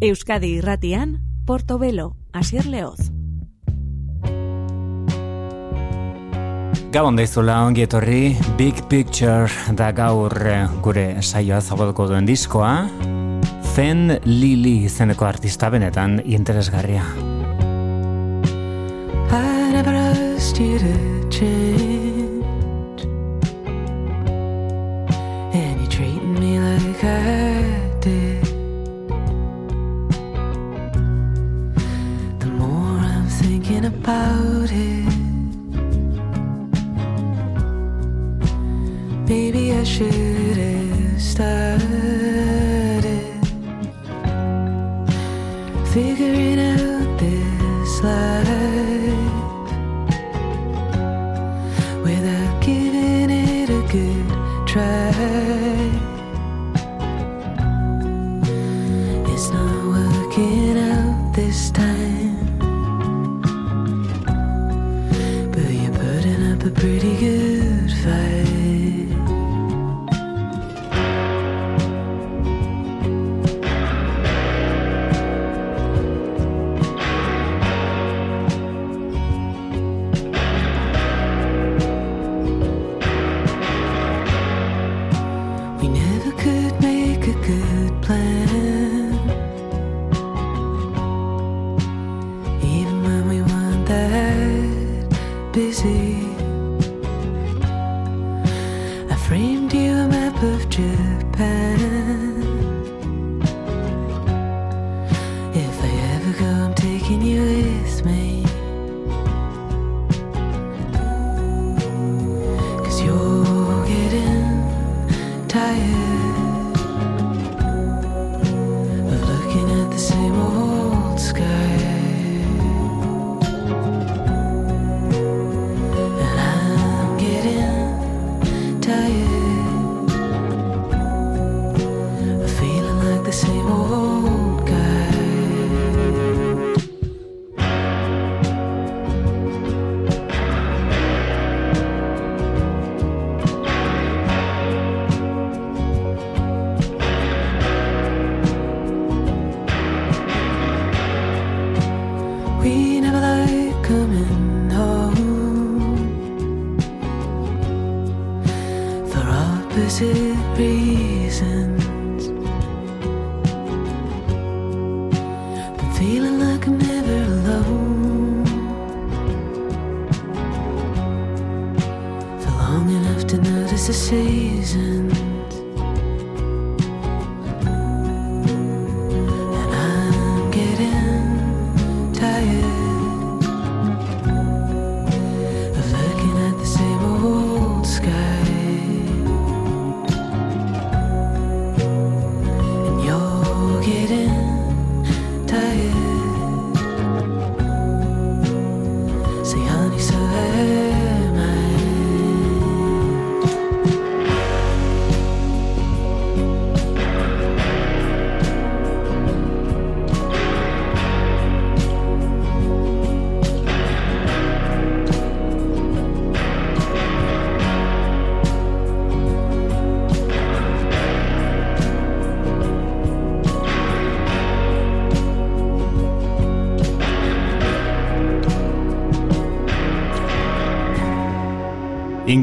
Euskadi irratian, Portobelo, Asier Leoz. Gabon daizula ongi etorri, Big Picture da gaur eh, gure saioa zabalko duen diskoa, Fen Lili izeneko artista benetan interesgarria. I never asked you to change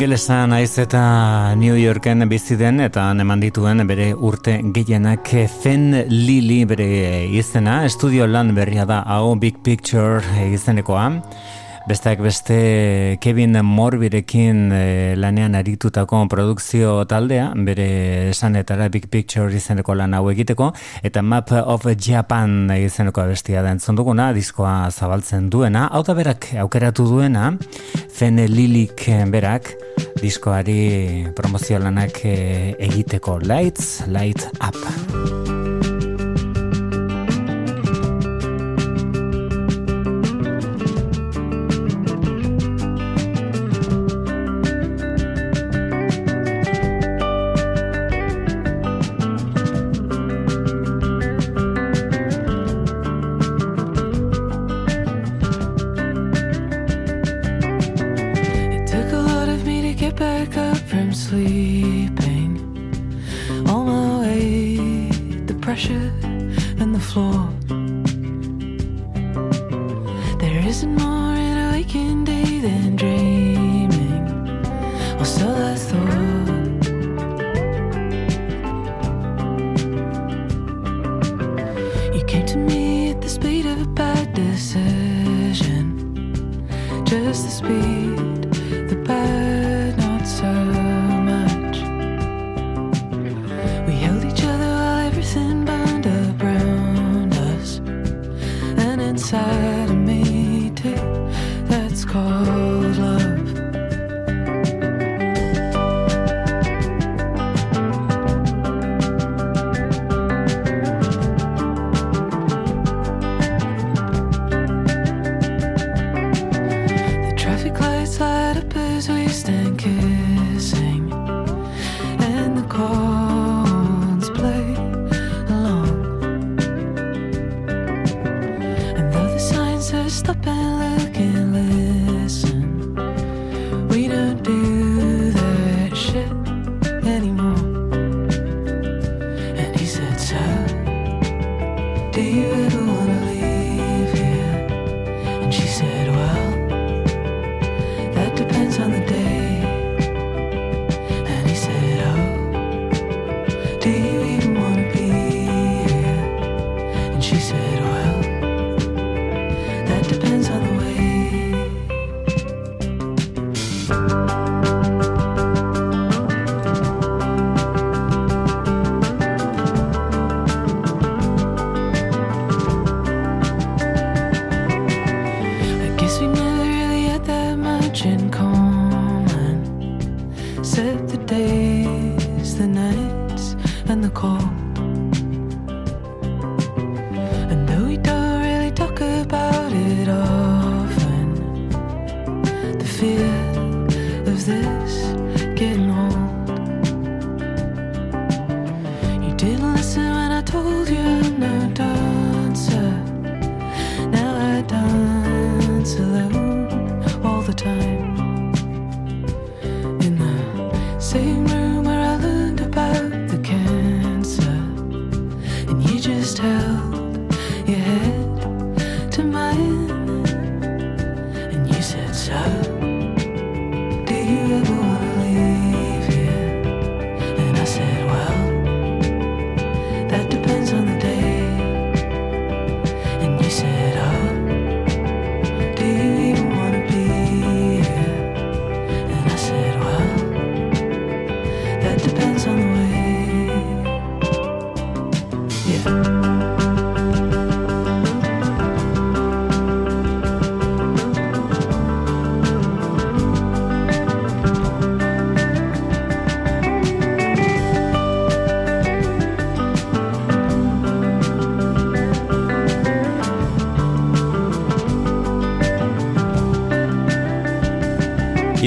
Ingelesan naiz eta New Yorken bizi den eta eman dituen bere urte gehienak Fen Lili bere izena, estudio lan berria da hau Big Picture izenekoa. Besteak beste Kevin Morbirekin e, lanean aritutako produkzio taldea, bere esanetara Big Picture izeneko lan hau egiteko, eta Map of Japan izeneko bestia da entzun duguna, diskoa zabaltzen duena, hau da berak aukeratu duena, Fene Lilik berak, diskoari promozio lanak e, egiteko Lights, Light Up.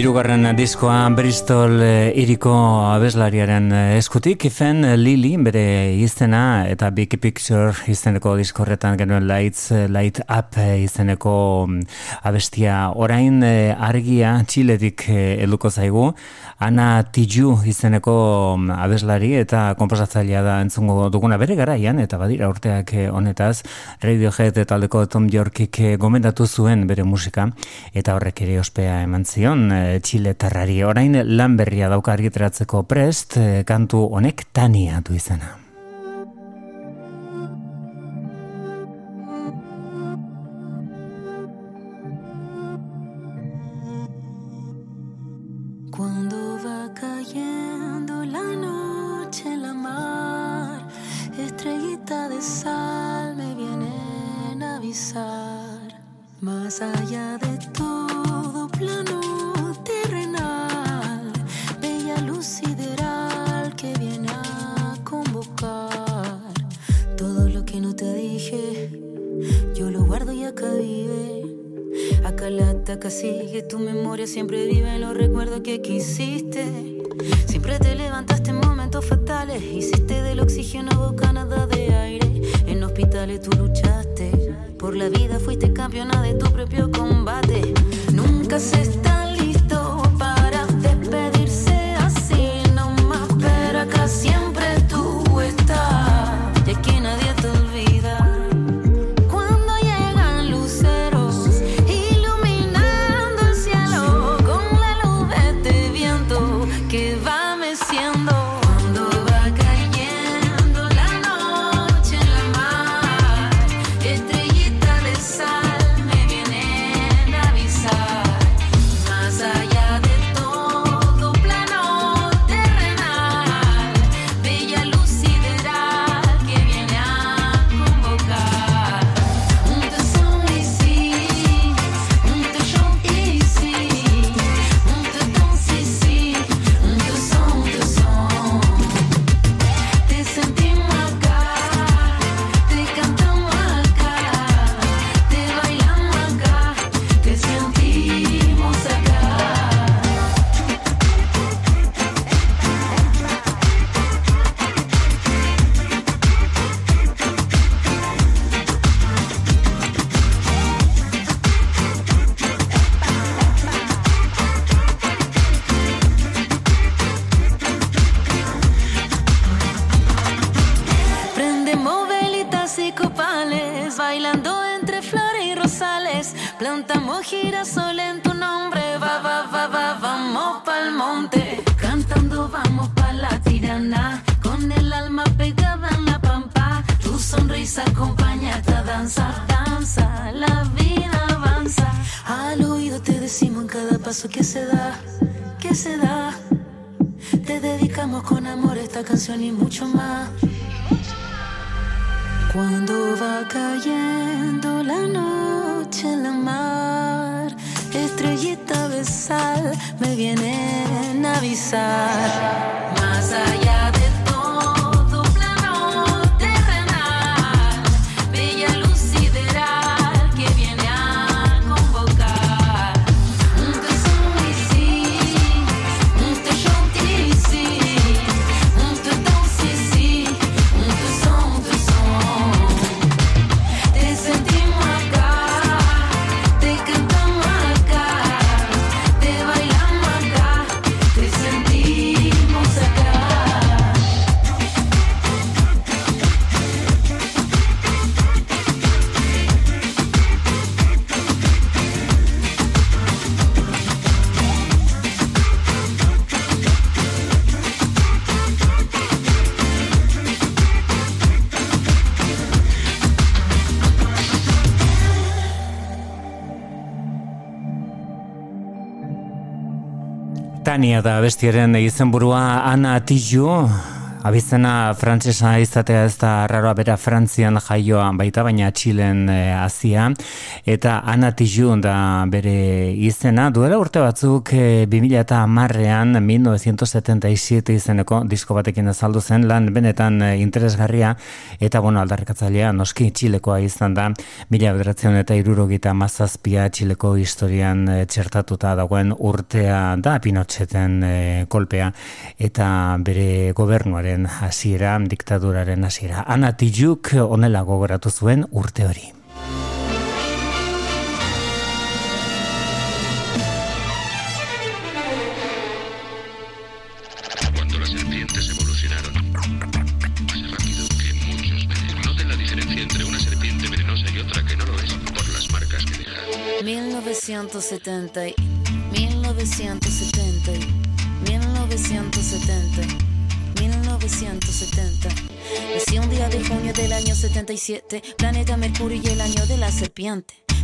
Hirugarren diskoa Bristol eh, iriko abeslariaren eh, eskutik, Ifen eh, Lili bere izena eta Big Picture izeneko diskorretan genuen Lights Light Up izeneko mm, abestia orain argia txiletik eluko zaigu. Ana Tiju izeneko mm, abeslari eta komposatzailea da entzungo duguna. Bere garaian eta badira urteak eh, honetaz Radiohead taldeko Tom Yorkik eh, gomendatu zuen bere musika. Eta horrek ere ospea eman zion eh, Chile Tarrari. Orain lan berria dauka argitratzeko prest kantu honek tania du izena. Tania da bestiaren izenburua Ana Tijoux, abizena frantsesa izatea ez da raroa bera Frantzian jaioa baita, baina Txilen e, azia, eta Ana Tijoux da bere izena, duela urte batzuk e, 2000 eta marrean 1977 izeneko disko batekin azaldu zen, lan benetan e, interesgarria, eta bueno, aldarrikatzailea noski Txilekoa izan da, mila bederatzen eta irurogita mazazpia Txileko historian e, txertatuta dagoen urtea da Pinotxeten kolpea eta bere gobernuaren hasiera, diktaduraren hasiera. Ana Tijuk onela gogoratu zuen urte hori. 1970, y- 1970, y 1970, 1970. Nací un día de junio del año 77, planeta Mercurio y el año de la serpiente.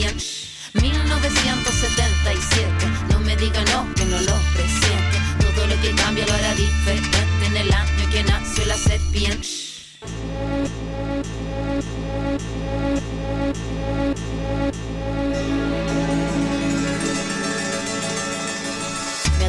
la serpiente. 1977, no me diga no, que no lo presiento. Todo lo que cambia lo hará diferente en el año que nació la serpiente.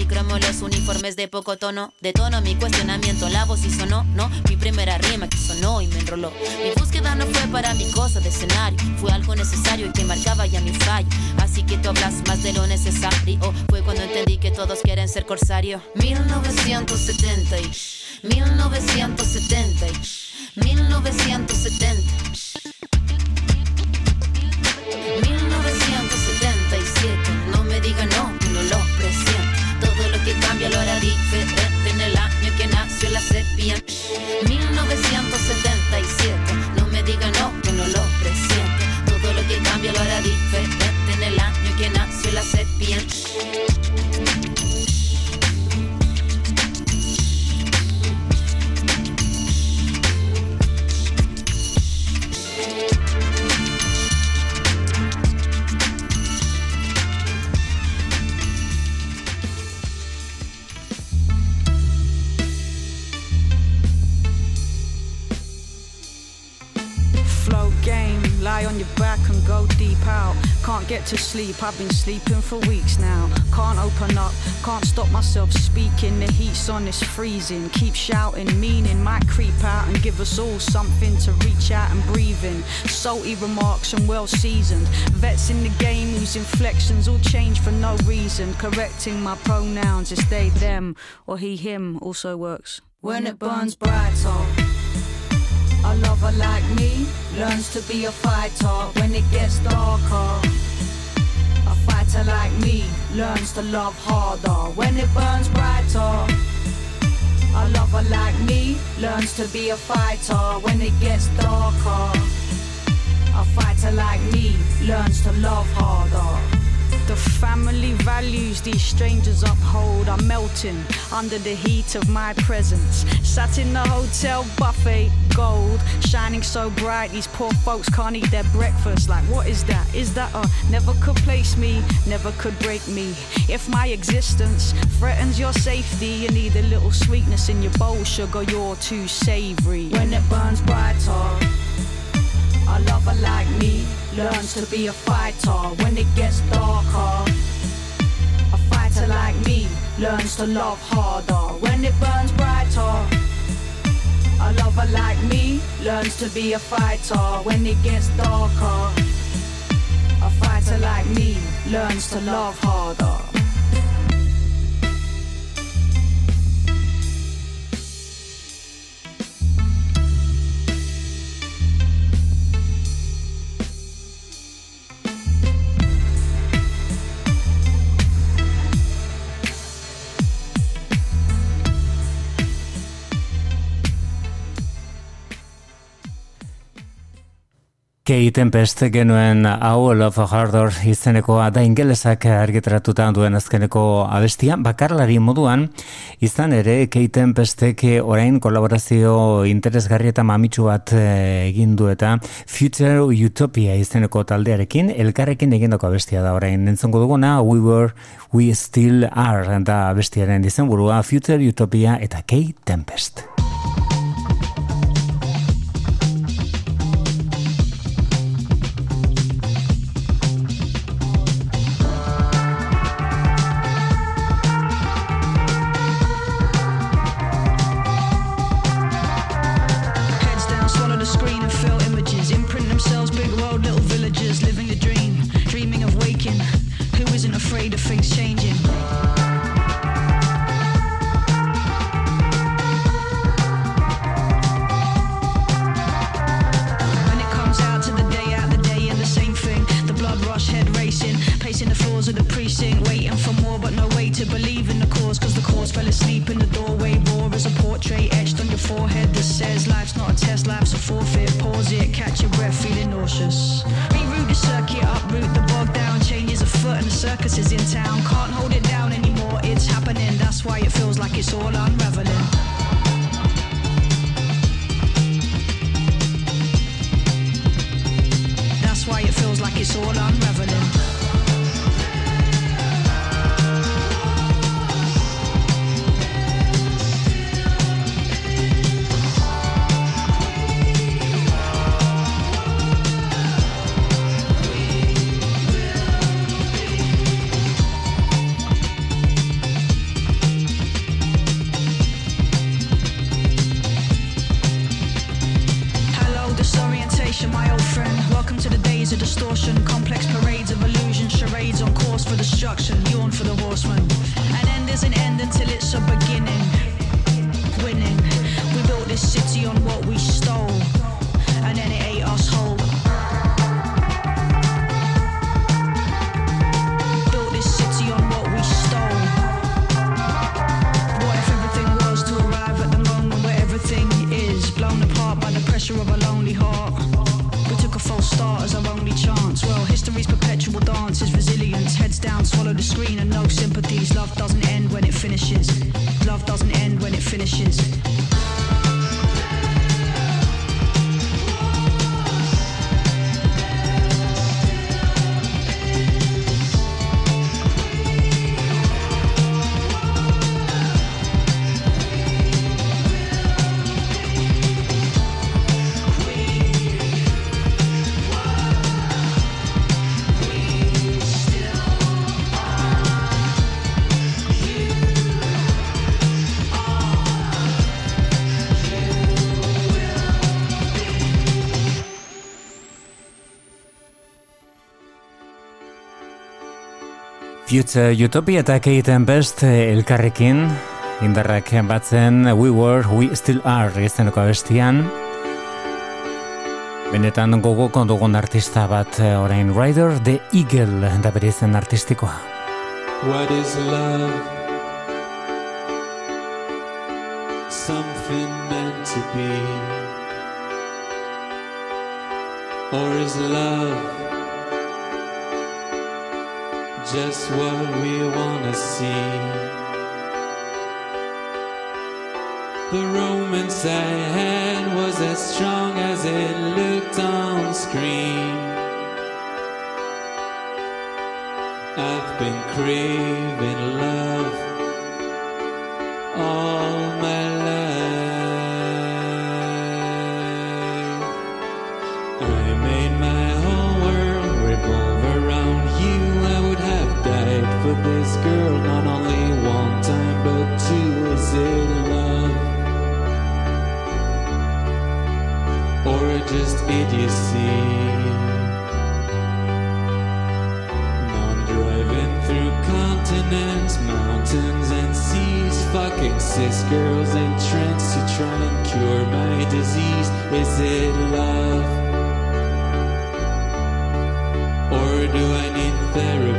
policromo, los uniformes de poco tono. De tono mi cuestionamiento, la voz y sonó, no. Mi primera rima que sonó y me enroló. Mi búsqueda no fue para mi cosa de escenario, fue algo necesario y que marcaba ya mi fallo. Así que tú hablas más de lo necesario. Fue cuando entendí que todos quieren ser corsario. 1970, y 1970, y 1970. 1977 no cambia el hora diferente en el año que nació la sepia. 1900 sleep, I've been sleeping for weeks now. Can't open up, can't stop myself speaking. The heat's on, it's freezing. Keep shouting, meaning might creep out and give us all something to reach out and breathe in. Salty remarks and well seasoned. Vets in the game whose inflections all change for no reason. Correcting my pronouns, it's they, them, or he, him also works. When it burns brighter. Oh. A lover like me learns to be a fighter when it gets darker. A fighter like me learns to love harder when it burns brighter. A lover like me learns to be a fighter when it gets darker. A fighter like me learns to love harder. The family values these strangers uphold are melting under the heat of my presence. Sat in the hotel buffet, gold, shining so bright, these poor folks can't eat their breakfast. Like, what is that? Is that a never could place me, never could break me? If my existence threatens your safety, you need a little sweetness in your bowl, sugar, you're too savory. When it burns brighter, a lover like me learns to be a fighter when it gets darker. A fighter like me learns to love harder when it burns brighter. A lover like me learns to be a fighter when it gets darker. A fighter like me learns to love harder. Kei Tempest genuen hau Love Hardor izenekoa da ingelesak argitaratuta duen azkeneko abestia. Bakarlari moduan, izan ere Kei Tempestek orain kolaborazio interesgarri eta mamitsu bat eh, egin du eta Future Utopia izeneko taldearekin, elkarrekin egindako abestia da orain. Nentzongo duguna, We Were, We Still Are da abestiaren izenburua Future Utopia eta Kei Tempest. Future Utopia eta Keiten Best elkarrekin. Indarrak batzen We Were, We Still Are izeneko abestian. Benetan gogoko dugun artista bat orain Rider The Eagle da bere artistikoa. What is love? I've been craving love all my life. I made my whole world revolve around you. I would have died for this girl not only one time but two. Is it love or just idiocy? Driving through continents, mountains, and seas. Fucking cis girls and trance to try and cure my disease. Is it love? Or do I need therapy?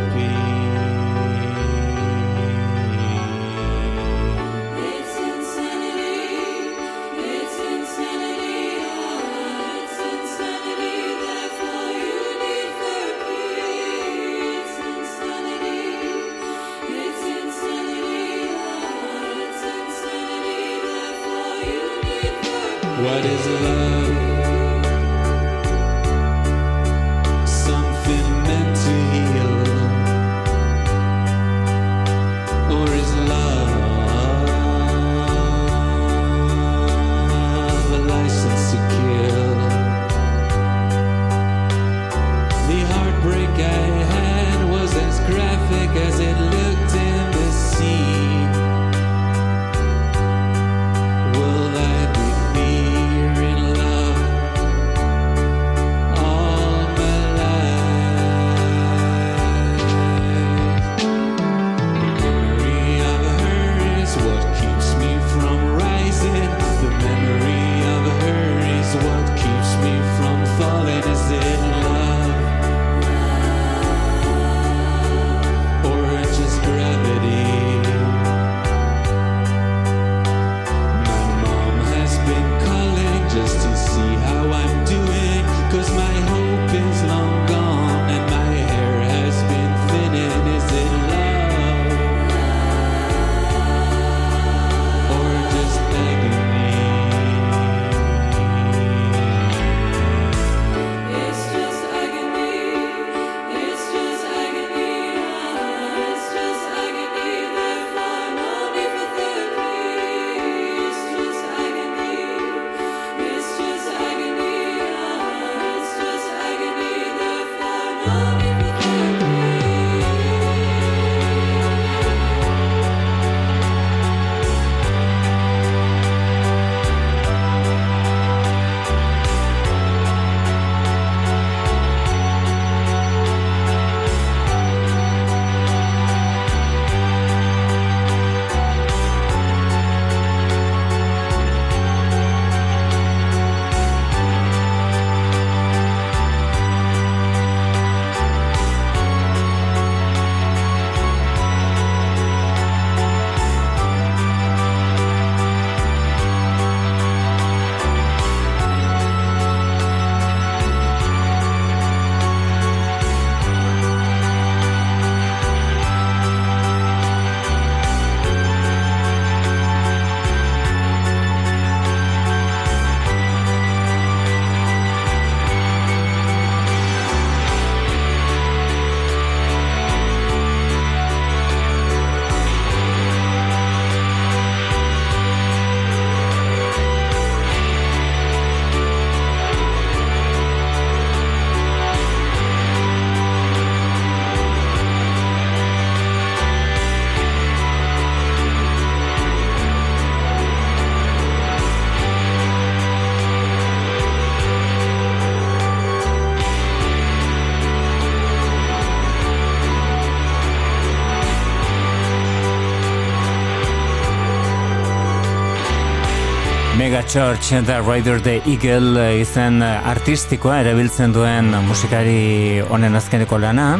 Mega Church eta Rider the Eagle eh, izen artistikoa erabiltzen duen musikari honen azkeneko lana.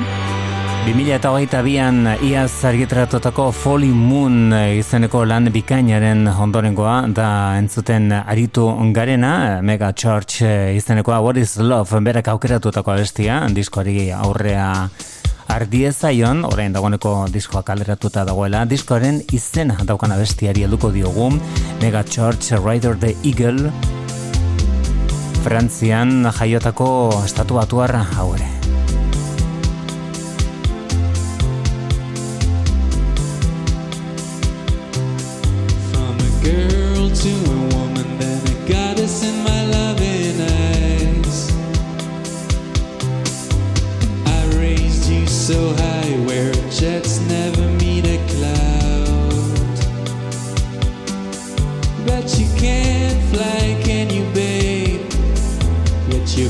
2008an iaz argitratotako Folly Moon eh, izeneko lan bikainaren ondorengoa da entzuten aritu garena Mega Church eh, izenekoa What is Love berak aukeratutako abestia diskoari aurrea ardie zaion, orain dagoeneko diskoa kaleratuta dagoela, diskoaren izena daukana bestiari eduko diogu, Mega Church, Rider the Eagle, Frantzian jaiotako estatu batu hau ere. From a girl to a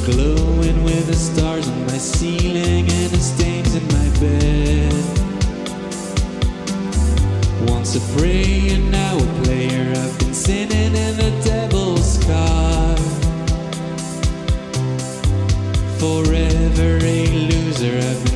glowing with the stars on my ceiling and the stains in my bed. Once a pray,er now a player, I've been sinning in the devil's car. Forever a loser, I've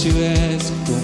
to ask for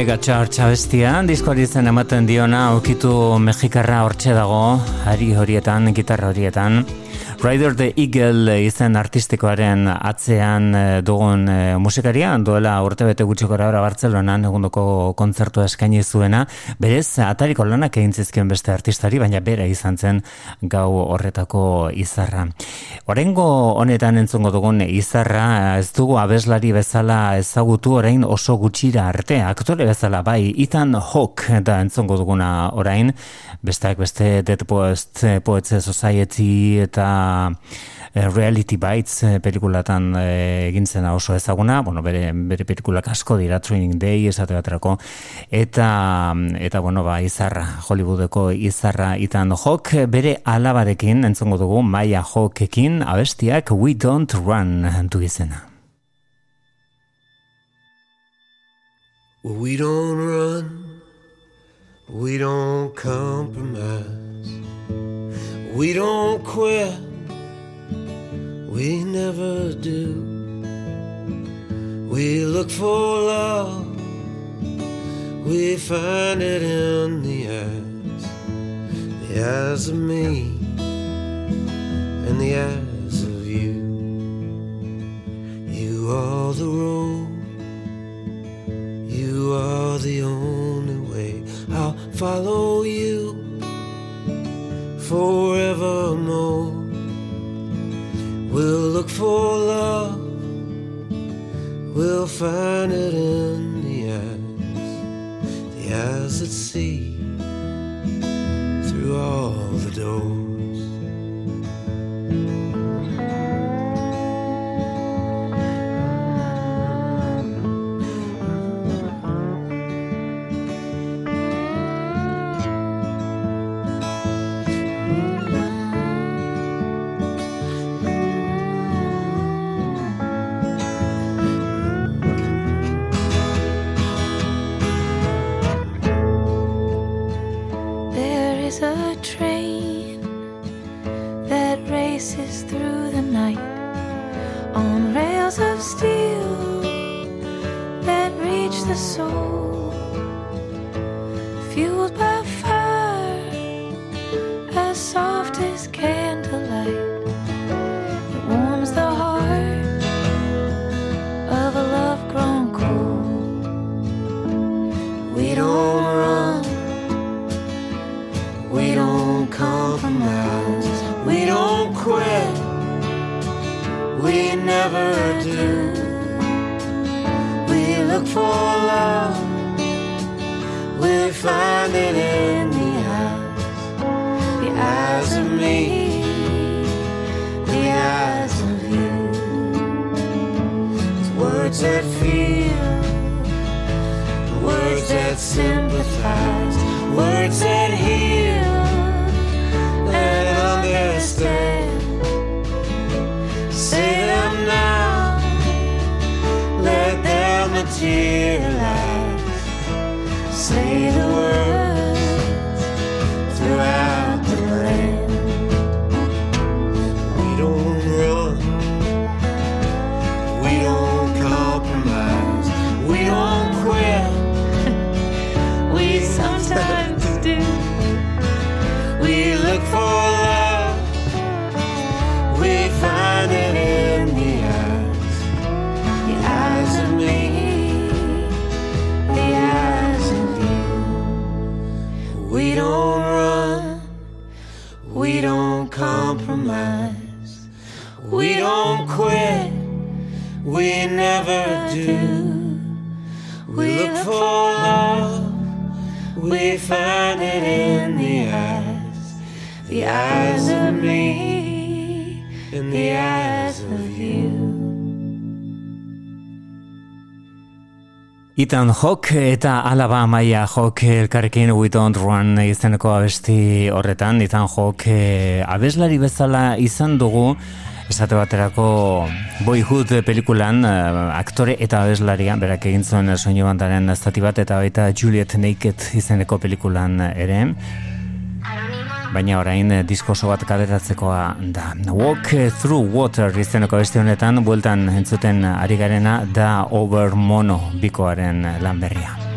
Mega Charge abestia, diskoari zen ematen diona, okitu mexikarra hortxe dago, ari horietan, gitarra horietan. Rider the Eagle izen artistikoaren atzean eh, dugun e, musikaria, duela urte bete gutxiko gara Bartzelonan egundoko kontzertu eskaini zuena, berez atariko lanak egin zizkion beste artistari, baina bera izan zen gau horretako izarra. Orengo honetan entzungo dugun izarra, ez dugu abeslari bezala ezagutu orain oso gutxira arte, aktore bezala bai, Ethan Hawke da entzungo duguna orain, besteak beste Dead Poets, Poets Society eta eh, Reality Bites eh, pelikulatan eh, egin zena oso ezaguna, bueno, bere, bere pelikulak asko dira Training Day esate baterako, eta, eta bueno, ba, izarra, Hollywoodeko izarra itan jok, bere alabarekin, entzongo dugu, Maya Abestiak We Don't Run du izena. We don't run, we don't compromise, we don't quit, we never do. We look for love, we find it in the eyes, the eyes of me, and the eyes of you. You are the road. You are the only way. I'll follow you forevermore. We'll look for love. We'll find it in the eyes, the eyes that see through all the doors. Thank you. Of steel that reach the soul, look for Ethan Hawke eta Alaba Maia Hawke elkarrekin We Don't Run izeneko abesti horretan. Ethan Hawke eh, abeslari bezala izan dugu, esate baterako Boyhood pelikulan eh, aktore eta abeslaria, berak egin zuen soinu bandaren zati bat eta baita Juliet Naked izeneko pelikulan ere. Baina orain eh, disko oso bat kaderatzekoa da. Walk Through Water izeneko beste honetan, bueltan entzuten ari garena da Over Mono bikoaren lan berria.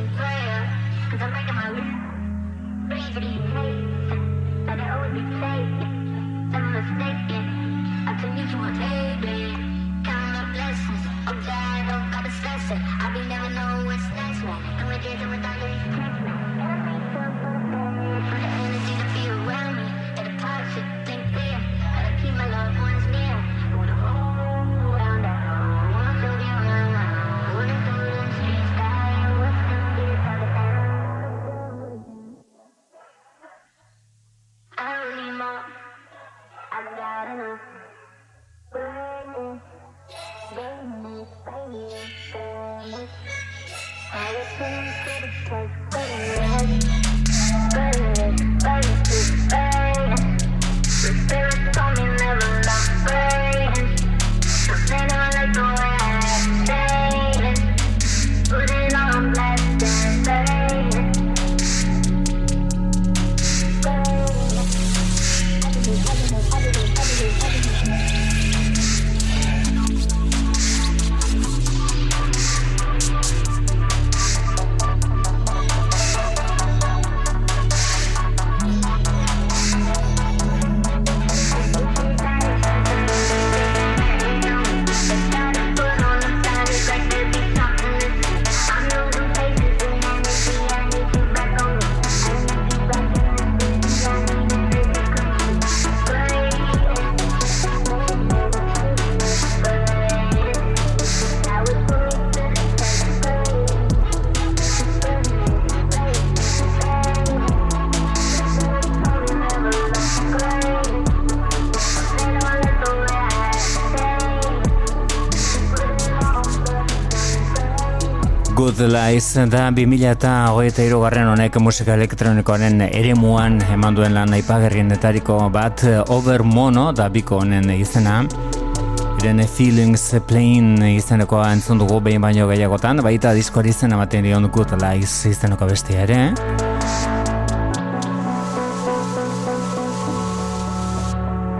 Da 2000 eta hogeita garren honek musika elektronikoaren eremuan eman duen lan aipagarrienetariko bat Over Mono da biko honen izena. Irene Feelings Plain izenekoa entzun dugu behin baino gehiagotan, baita diskoari izena ematen dion Good Lies izeneko bestia ere.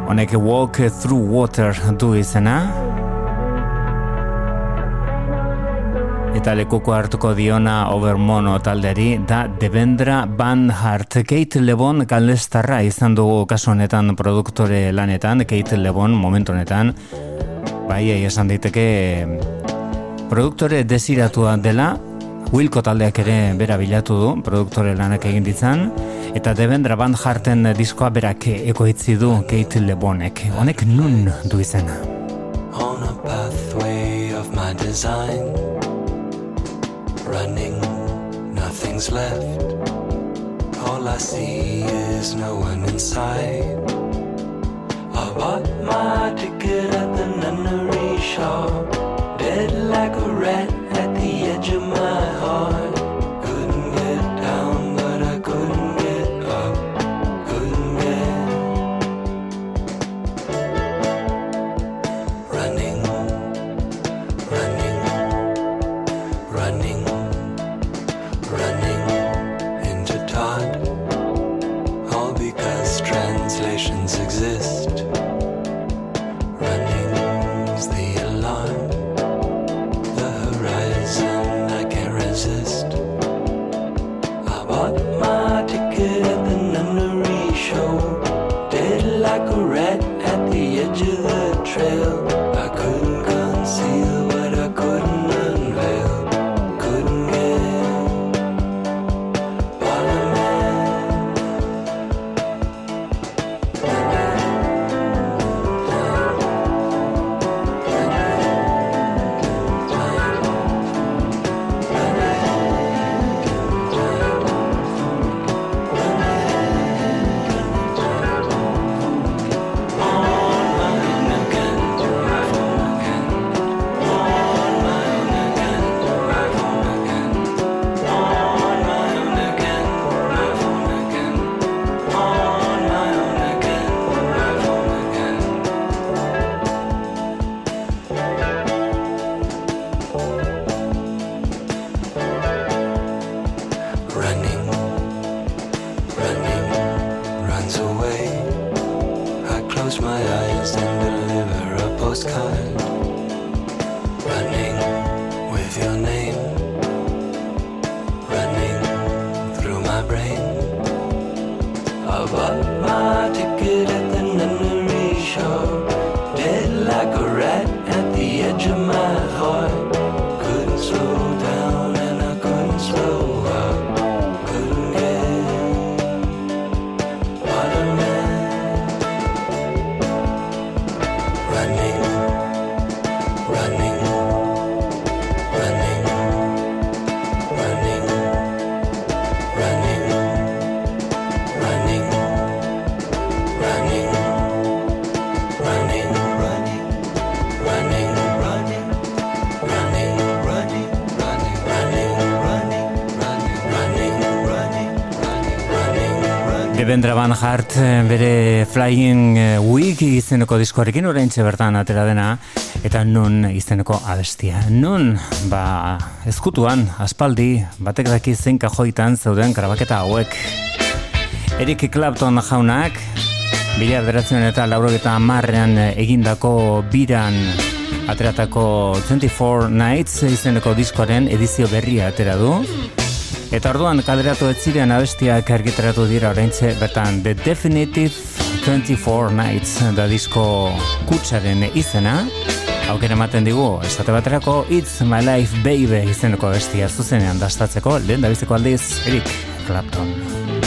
Honek Walk Through Water du izena. Eta lekuko hartuko diona Overmono talderi da Devendra Van Hart. Kate Lebon galestarra izan dugu kasu honetan produktore lanetan, Kate Lebon momentu honetan, bai esan daiteke produktore desiratua dela, Wilko taldeak ere bera bilatu du, produktore lanak egin ditzan, eta Devendra Van Harten diskoa berak ekoitzi du Kate Lebonek. Honek nun du izena. On a pathway of my design Running, nothing's left. All I see is no one inside. I bought my ticket at the nunnery shop. Dead like a rat at the edge of my heart Devendra Van Hart eh, bere Flying eh, Wig izeneko diskoarekin oraintxe bertan atera dena eta nun izeneko abestia. Nun, ba, ezkutuan, aspaldi, batek daki zein kajoitan zeuden grabaketa hauek. Eric Clapton jaunak, bila beratzen eta laurogeta amarrean egindako biran ateratako 24 Nights izeneko diskoaren edizio berria atera du. Eta orduan kaleratu ez ziren abestiak argitaratu dira oraintxe bertan The Definitive 24 Nights da disko kutsaren izena. Aukera ematen digu, esate baterako It's My Life Baby izeneko abestia zuzenean dastatzeko lehen da biziko aldiz Eric Clapton.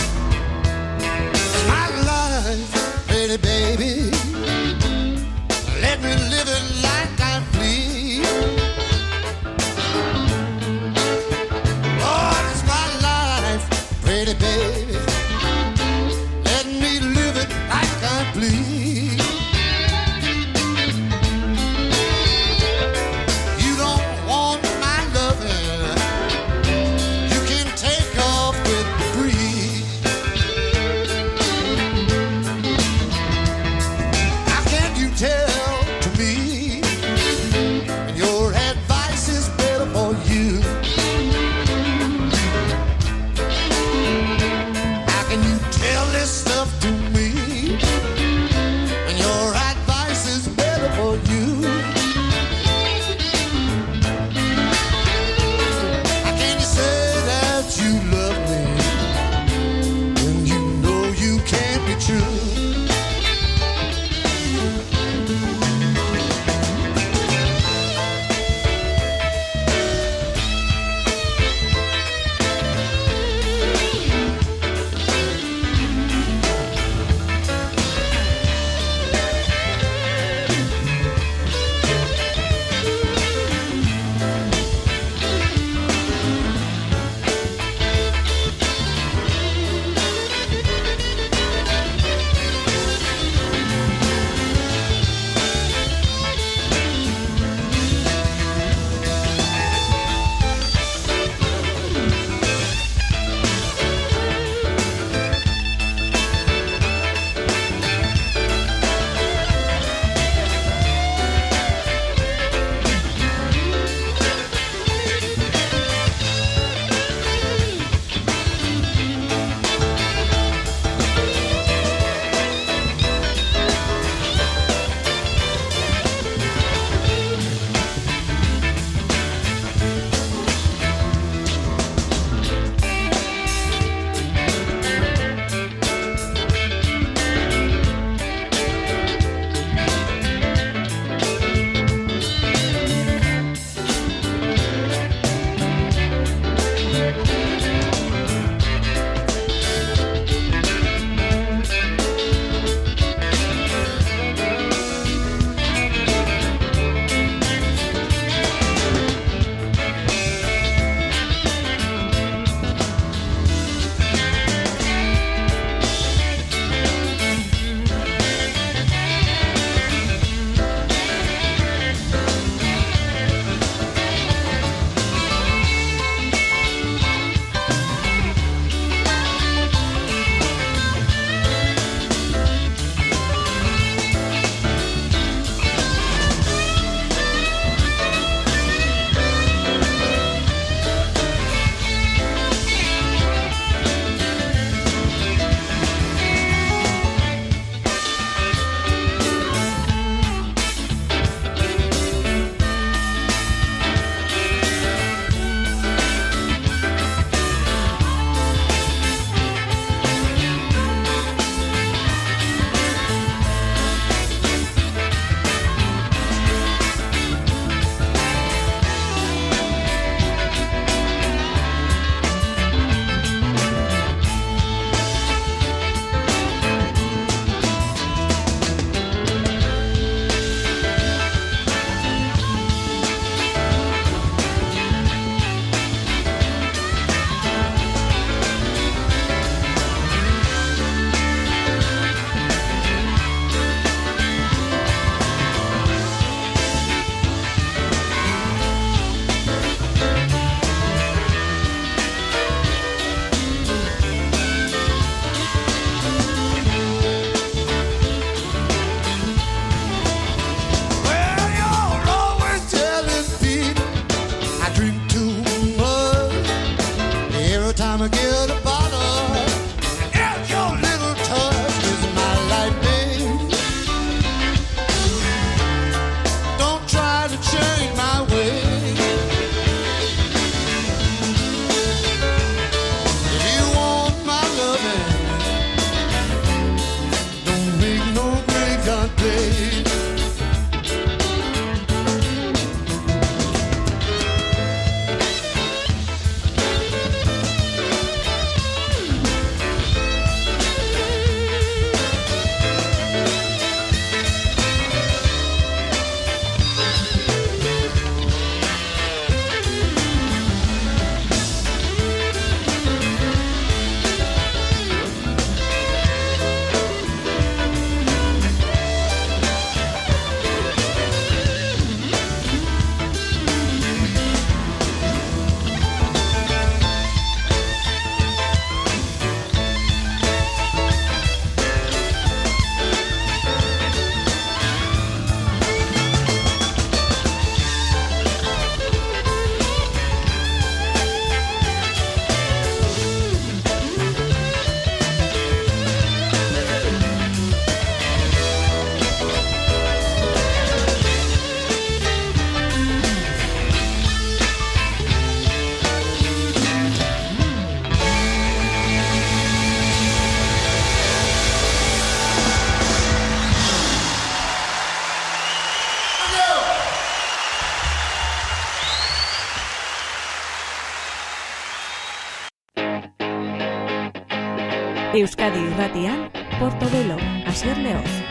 Euskadi irratian, Portobelo, Asier Leoz.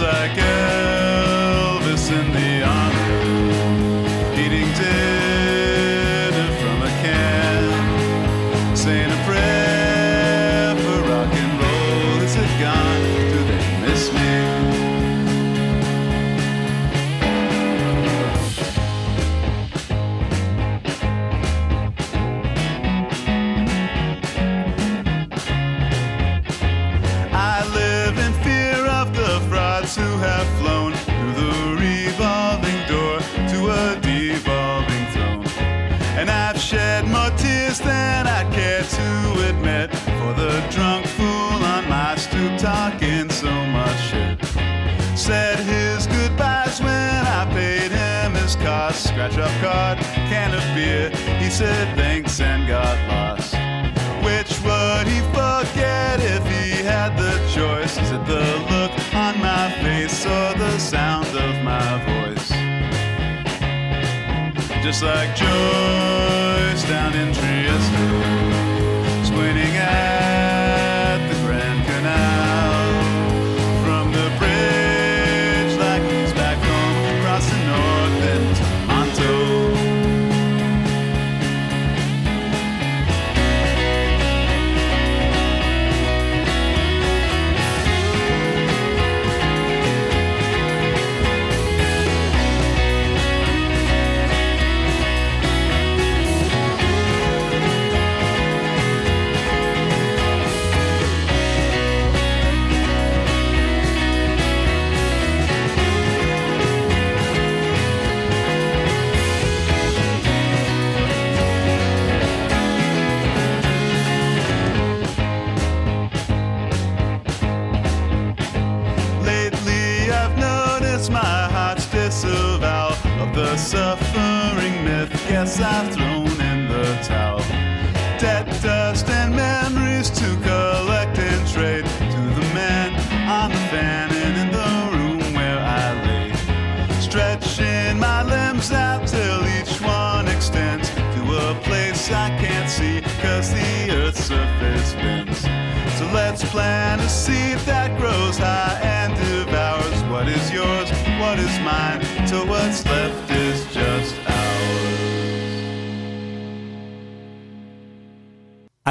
yes scratch up card, can of beer. He said thanks and got lost. Which would he forget if he had the choice? Is it the look on my face or the sound of my voice? Just like Joyce down in Trinidad.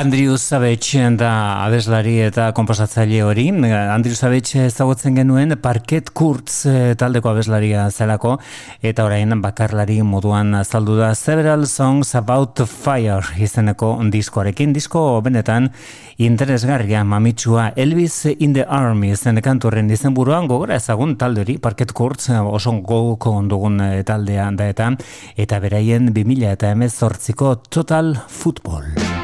Andriu Zabetx da abeslari eta komposatzaile hori. Andriu Zabetx ezagutzen genuen Parket Kurtz eh, taldeko abeslaria zelako eta orain bakarlari moduan azaldu da Several Songs About Fire izeneko diskoarekin. Disko benetan interesgarria mamitsua Elvis in the Army izen kantorren izenburuan gogora ezagun talde hori Parket Kurtz eh, oso gogoko dugun eh, taldean da eta eta beraien 2000 eta emezortziko Total Football.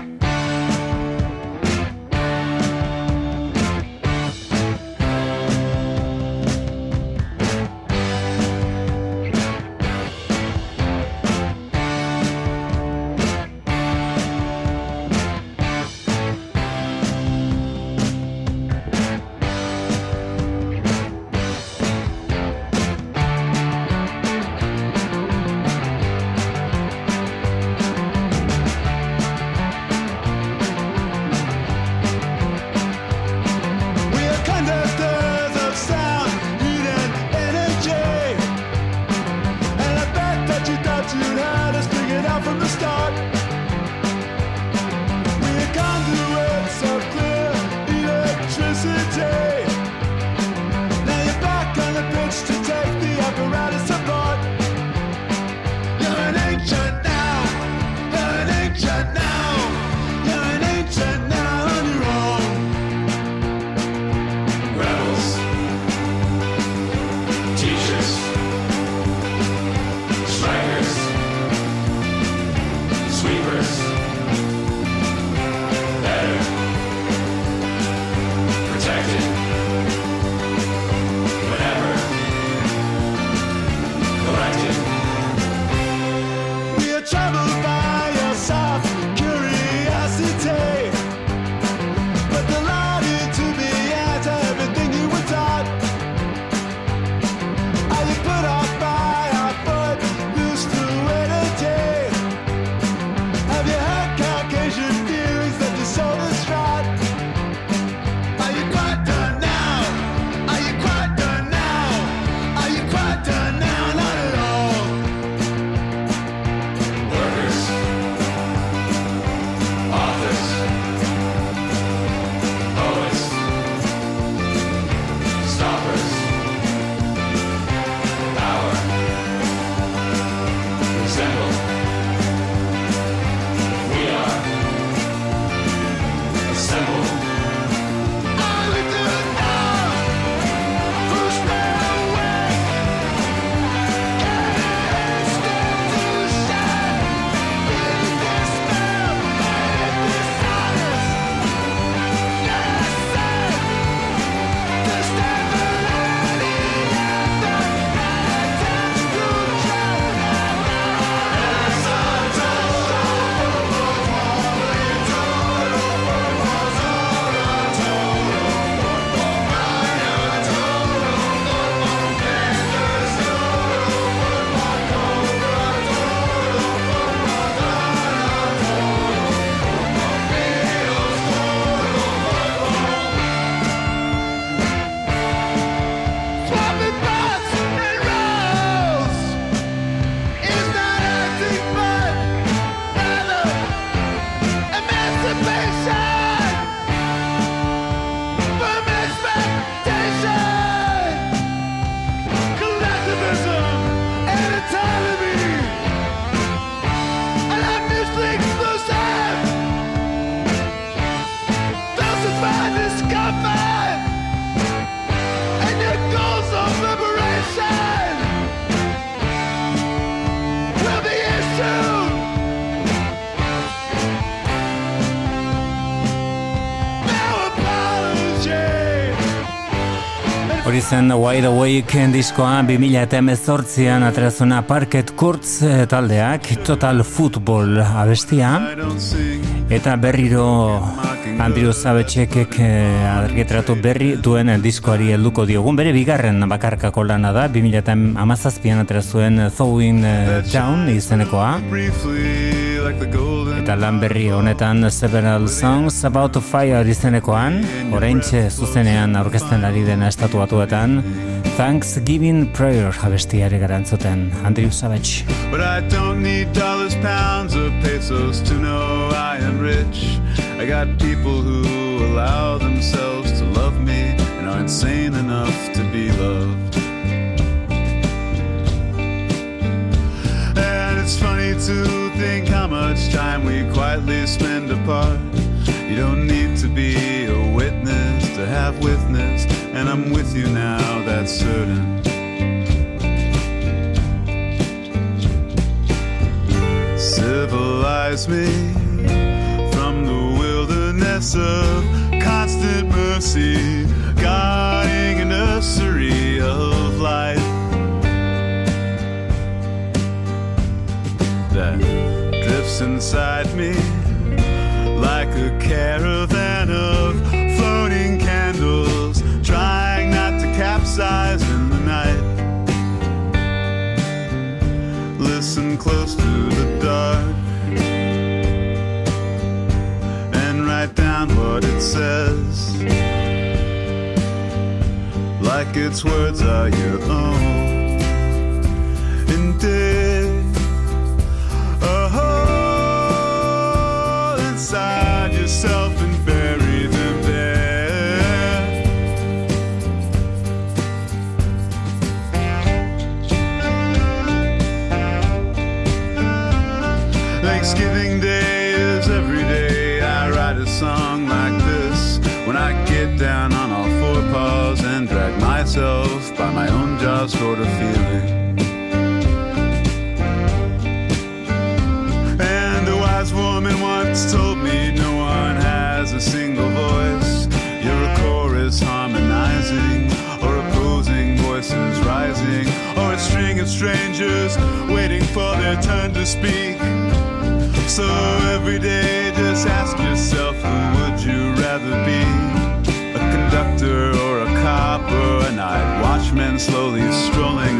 Zen Wide Awake diskoa 2018an atrazuna Parket Kurtz eh, taldeak Total Football abestia. Eta berriro Andrew Zabetxekek eh, argitratu berri duen diskoari helduko diogun. Bere bigarren bakarkako lana da 2017an atrazuen Thawing eh, Down izenekoa eta lan berri honetan Several Songs About to Fire izenekoan oraintxe zuzenean aurkezten ari dena estatu batuetan Thanksgiving Prayer abestiare garantzuten Andrew Savage But I don't need dollars, pounds, or pesos to know I am rich. I got people who allow themselves to love me and are insane enough to be loved. And it's funny to think how much time we quietly spend apart. You don't need to be a witness to have witness, and I'm with you now, that's certain. Civilize me from the wilderness of constant mercy, guarding a nursery inside me like a caravan of floating candles, trying not to capsize in the night. Listen close to the dark and write down what it says, like its words are your own. And strangers waiting for their turn to speak. So every day, just ask yourself who would you rather be? A conductor or a cop or a night watchman slowly strolling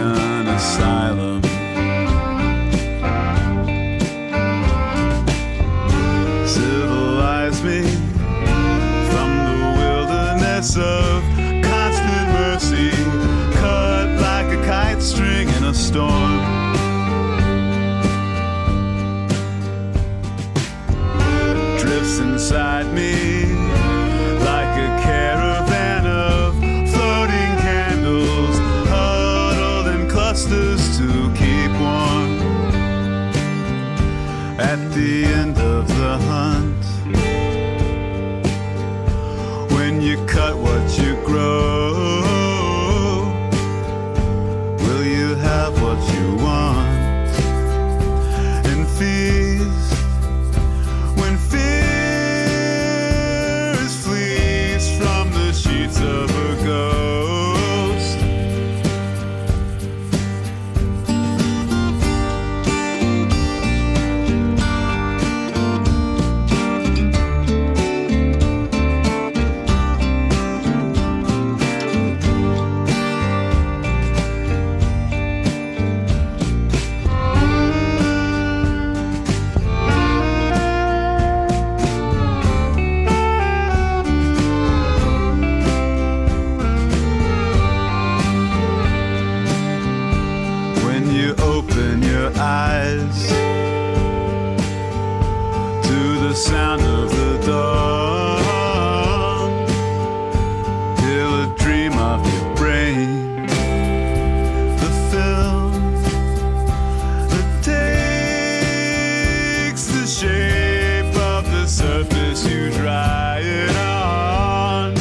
you dry it on.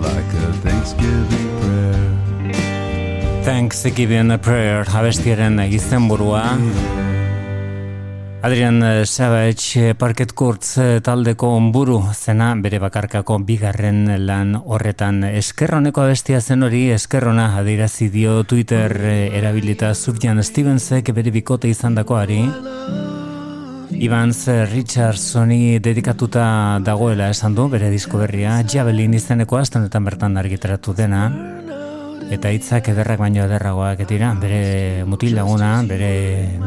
Like a Thanksgiving prayer. Thanksgiving Prayer abestiaren izenburua Adrian Savage Parket Kurtz taldeko onburu zena bere bakarkako bigarren lan horretan. Eskerroneko abestia zen hori eskerrona adirazi dio Twitter erabilita Subjan Stevensek bere bikote izandakoari Ivans Richardsoni dedikatuta dagoela esan du bere disko berria. Javelin izeneko astenetan bertan argitaratu dena. Eta hitzak ederrak baino ederragoak dira. Bere mutil laguna bere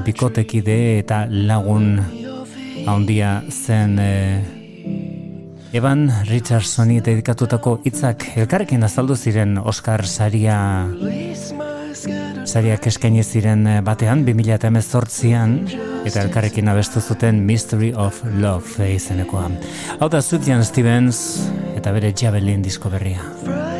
bikotekide eta lagun handia zen eh, Evan Richardsoni dedikatutako hitzak elkarrekin azaldu ziren Oscar saria sariak eskaini ziren eh, batean 2018an eta elkarrekin abestu zuten Mystery of Love izenekoa. Hau da Sufjan Stevens eta bere Javelin disko berria.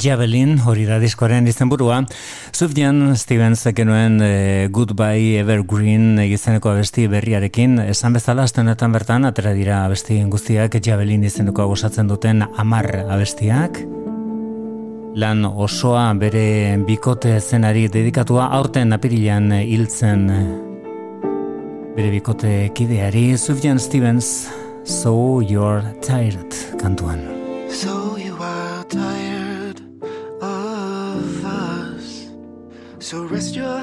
Javelin, hori da diskoaren izenburua. Sufjan Stevens genuen e, Goodbye Evergreen izeneko abesti berriarekin. Esan bezala, aste honetan bertan, atera dira abesti guztiak Javelin izeneko gozatzen duten amar abestiak. Lan osoa bere bikote zenari dedikatua aurten apirilan hiltzen bere bikote kideari Sufjan Stevens So You're Tired kantuan. So So rest your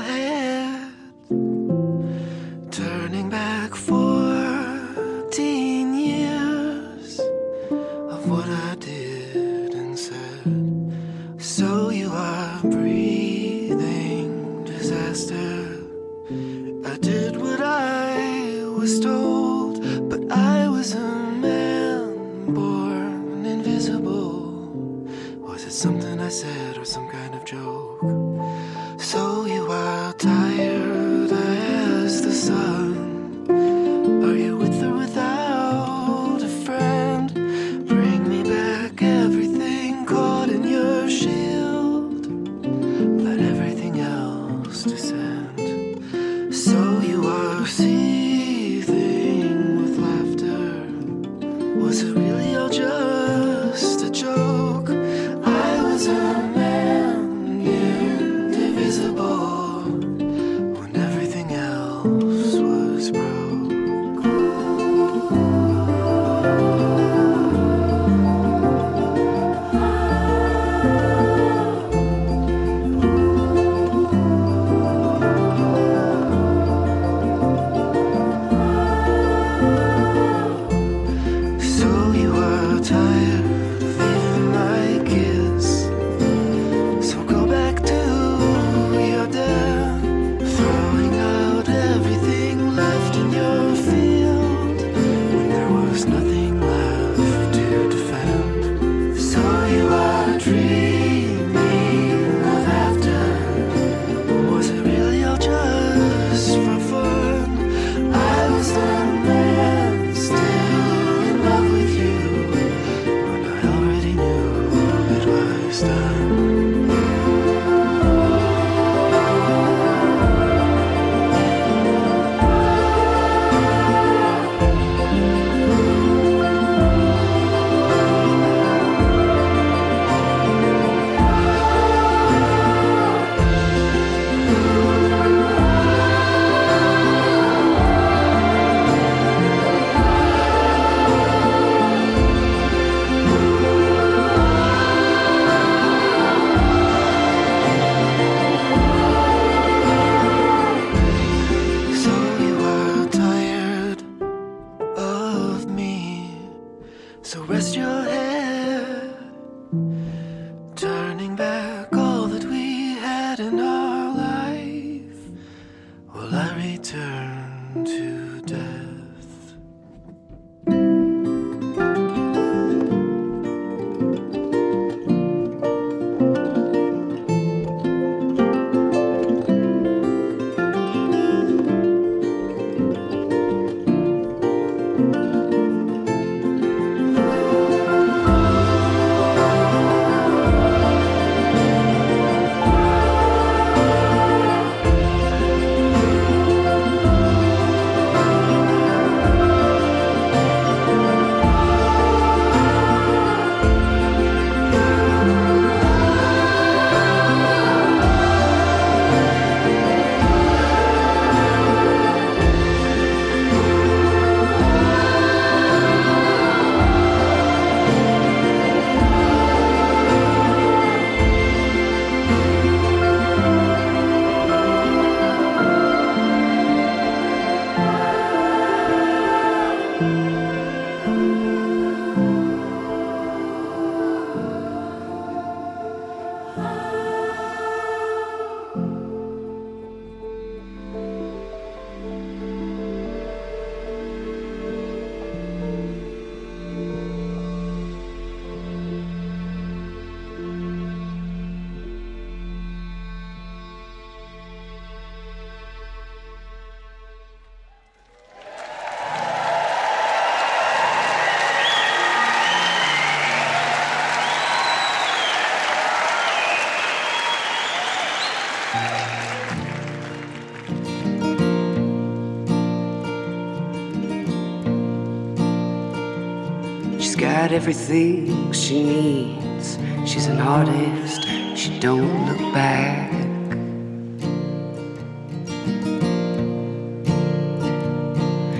got everything she needs. She's an artist. She don't look back.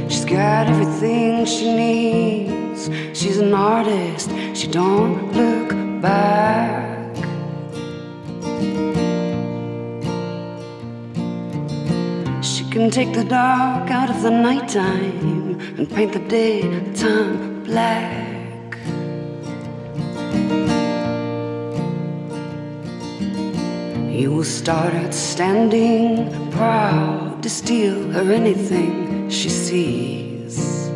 She's got everything she needs. She's an artist. She don't look back. She can take the dark out of the nighttime and paint the daytime black. You will start out standing proud to steal her anything she sees.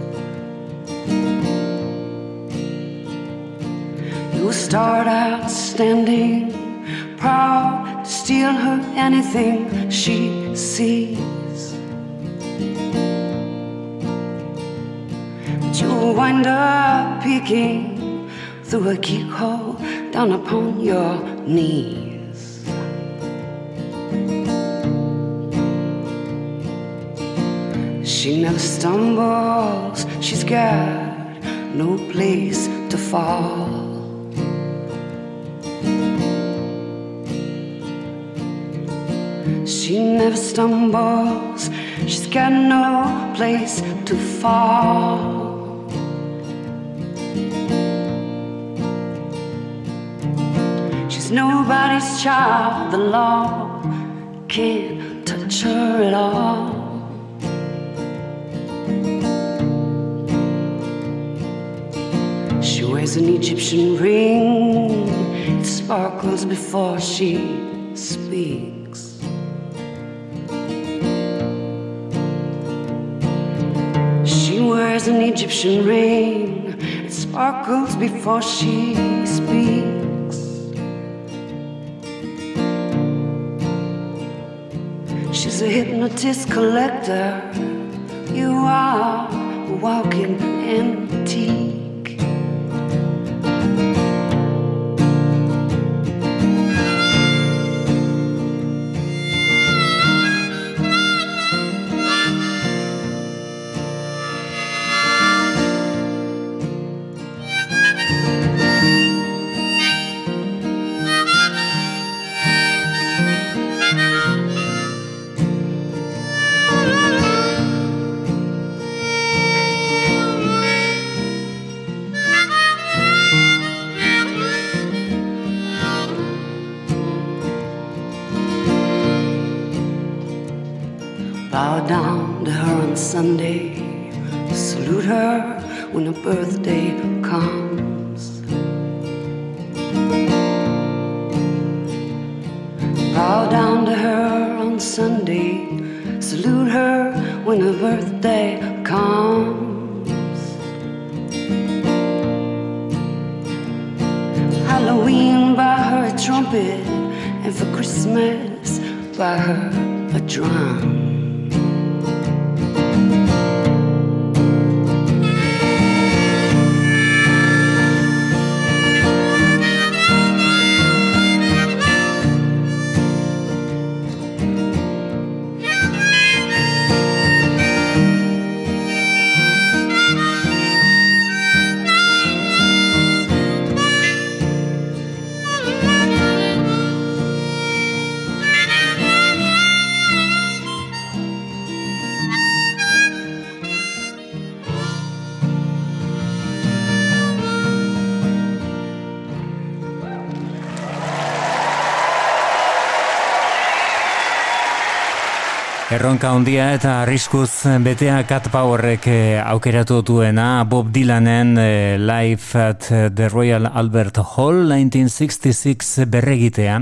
You start out standing proud to steal her anything she sees. But you'll wind up peeking through a keyhole down upon your knees. She never stumbles, she's got no place to fall. She never stumbles, she's got no place to fall. She's nobody's child, the law can't touch her at all. Wears an Egyptian ring, it sparkles before she speaks. She wears an Egyptian ring, it sparkles before she speaks. She's a hypnotist collector, you are a walking antique. Sunday, salute her when her birthday comes. Erronka handia eta arriskuz betea Cat Powerrek eh, aukeratu duena. Bob Dylanen eh, Live at the Royal Albert Hall 1966 berregitea.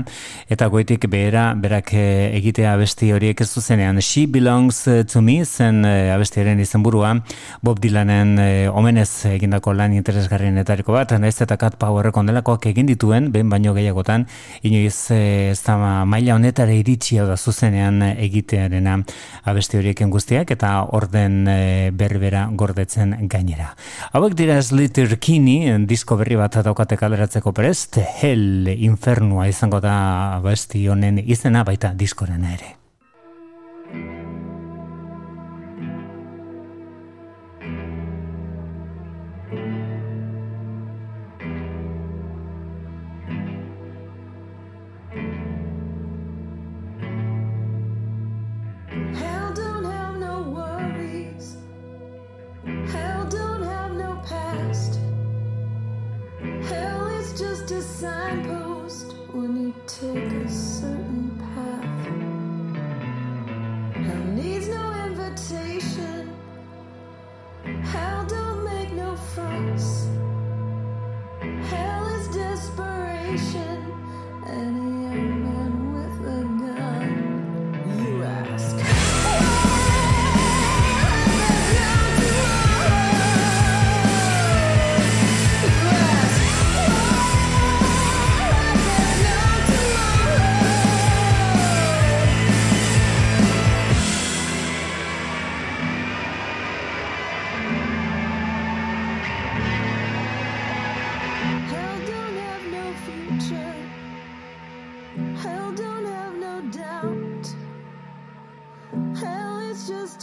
Eta goitik behera berak eh, egitea abesti horiek ez zuzenean. She Belongs to Me zen abestiaren izenburua. Bob Dylanen omenez egindako lan interesgarrien etariko bat. Naiz eta Cat Powerrek ondelakoak egin dituen behin baino gehiagotan. Inoiz ez da maila honetara iritsi da zuzenean egitearena abesti horiekin guztiak eta orden e, berbera gordetzen gainera. Hauek dira Slater Kini, disko berri bat daukate kaleratzeko prest, Hell Infernua izango da abesti honen izena baita diskorena ere.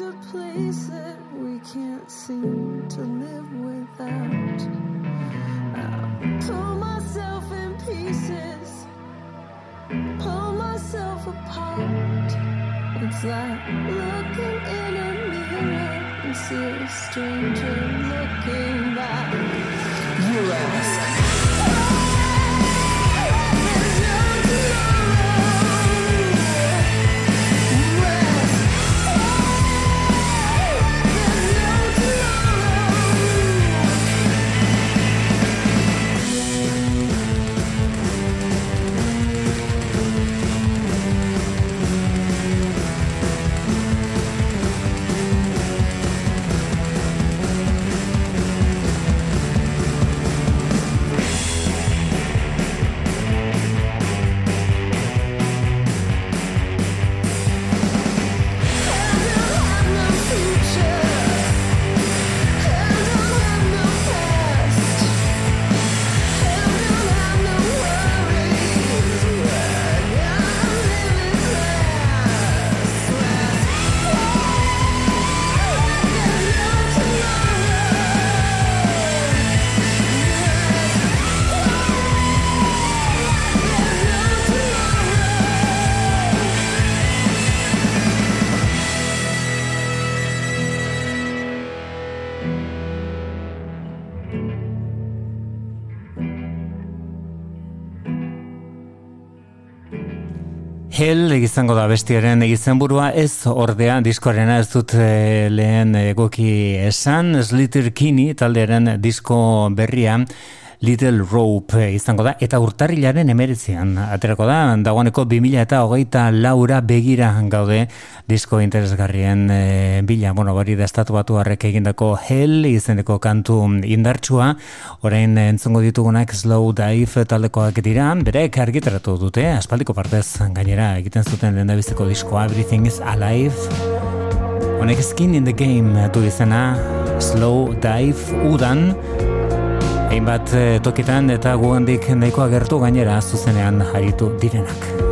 A place that we can't seem to live without. I pull myself in pieces, pull myself apart. It's like looking in a mirror and see a stranger looking back. You ask. Hell izango da bestiaren izenburua. Ez ordea diskoarena ez dut eh, lehen egoki esan. Slater Kini taldearen disko berria Little Rope izango da, eta urtarrilaren emeritzean aterako da, dagoeneko 2000 eta hogeita laura begira gaude disko interesgarrien e, bila, bueno, bari da estatu batu harrek egindako Hell izeneko kantu indartsua, orain entzungo ditugunak Slow Dive taldekoak dira, berek argitaratu dute, aspaldiko partez gainera egiten zuten lehen diskoa Everything is Alive, Honek skin in the game du izena Slow Dive Udan Hainbat eh, tokitan eta gugandik nahikoa gertu gainera zuzenean haritu direnak.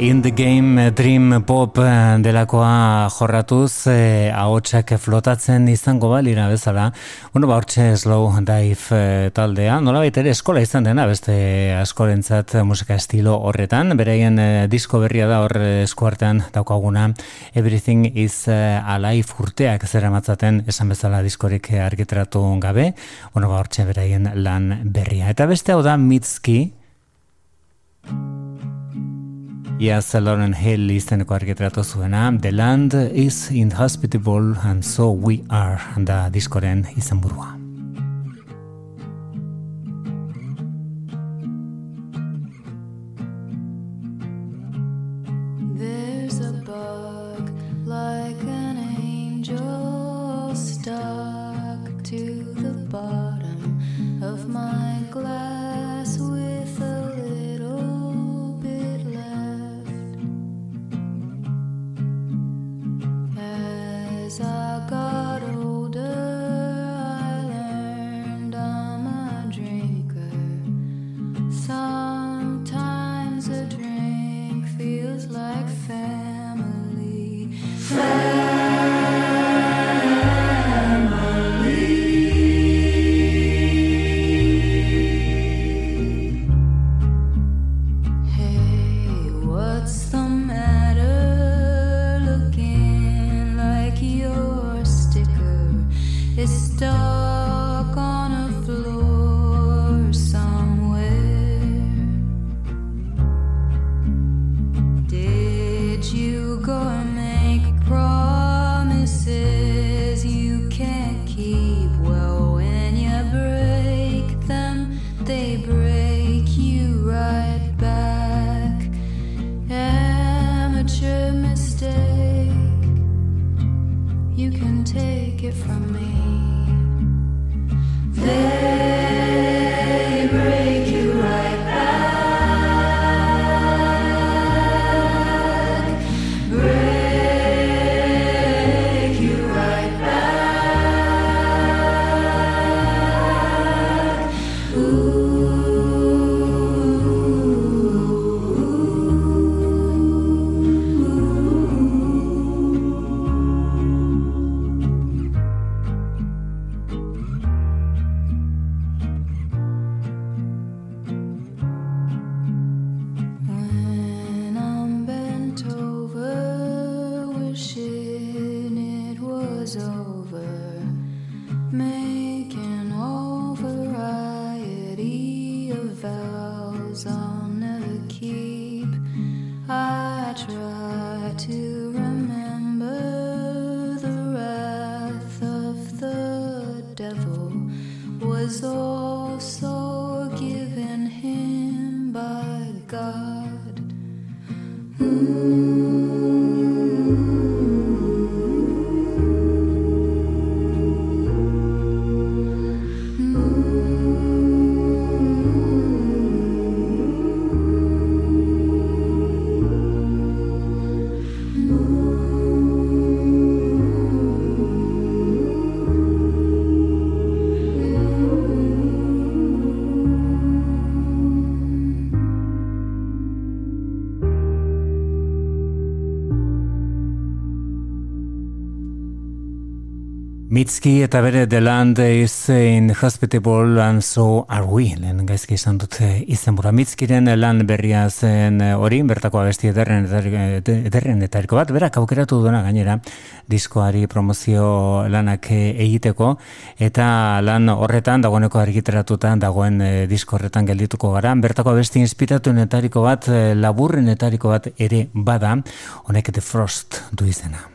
In the game dream pop eh, delakoa jorratuz eh, ahotsak flotatzen izango balira bezala. Bueno ba hortxe slow dive eh, taldea. Nola ere eskola izan dena beste askorentzat musika estilo horretan. Bereien eh, disko berria da hor eskuartean daukaguna. Everything is eh, alive urteak zera matzaten esan bezala diskorik argitratu gabe. Bueno ba hortxe bereien lan berria. Eta beste hau da Mitski Iaz Lauren Hill izeneko argitratu zuena The land is inhospitable and so we are da diskoren uh, izenburua. You can take it from me. They Mitski eta bere The Land is in Hospitable and so are we, lehen gaizki esan dut izenbura. Mitskiren lan berria zen hori, bertako abesti ederren, ederren eta erko bat, berak aukeratu duena gainera, diskoari promozio lanak egiteko, eta lan horretan, dagoeneko argiteratutan, dagoen eh, disko horretan geldituko gara, bertako abesti inspiratu netariko bat, eh, laburren netariko bat ere bada, honek The Frost du izena.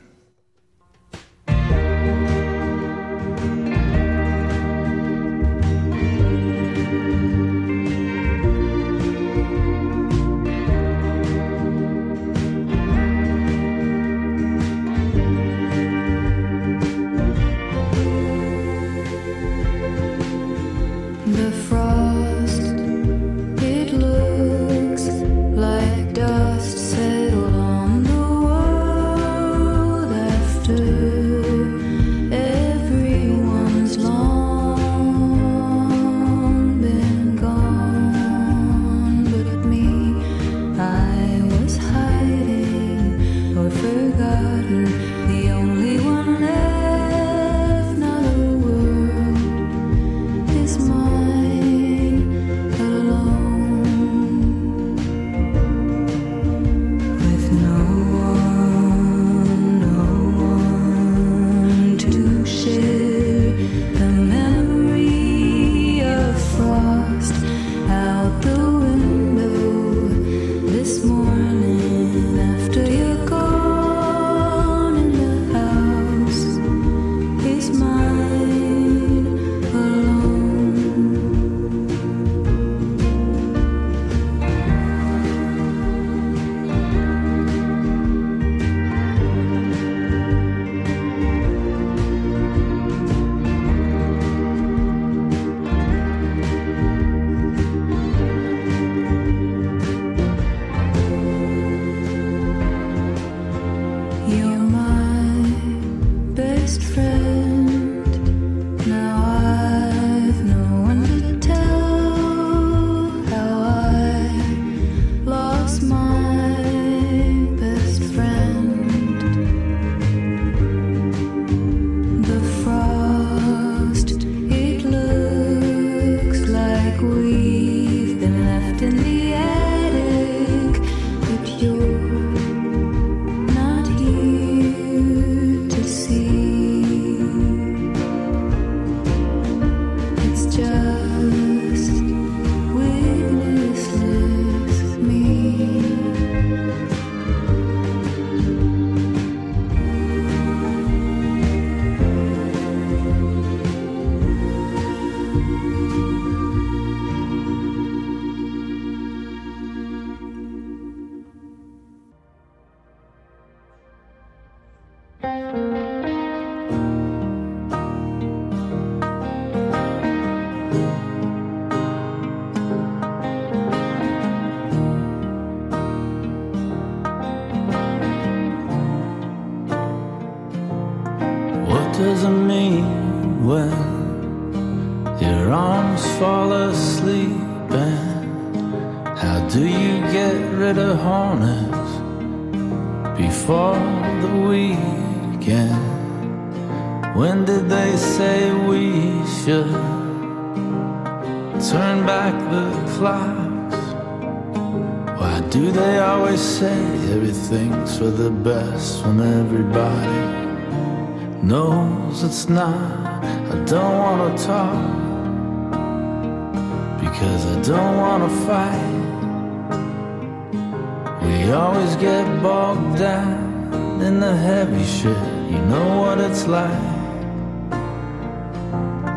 You know what it's like.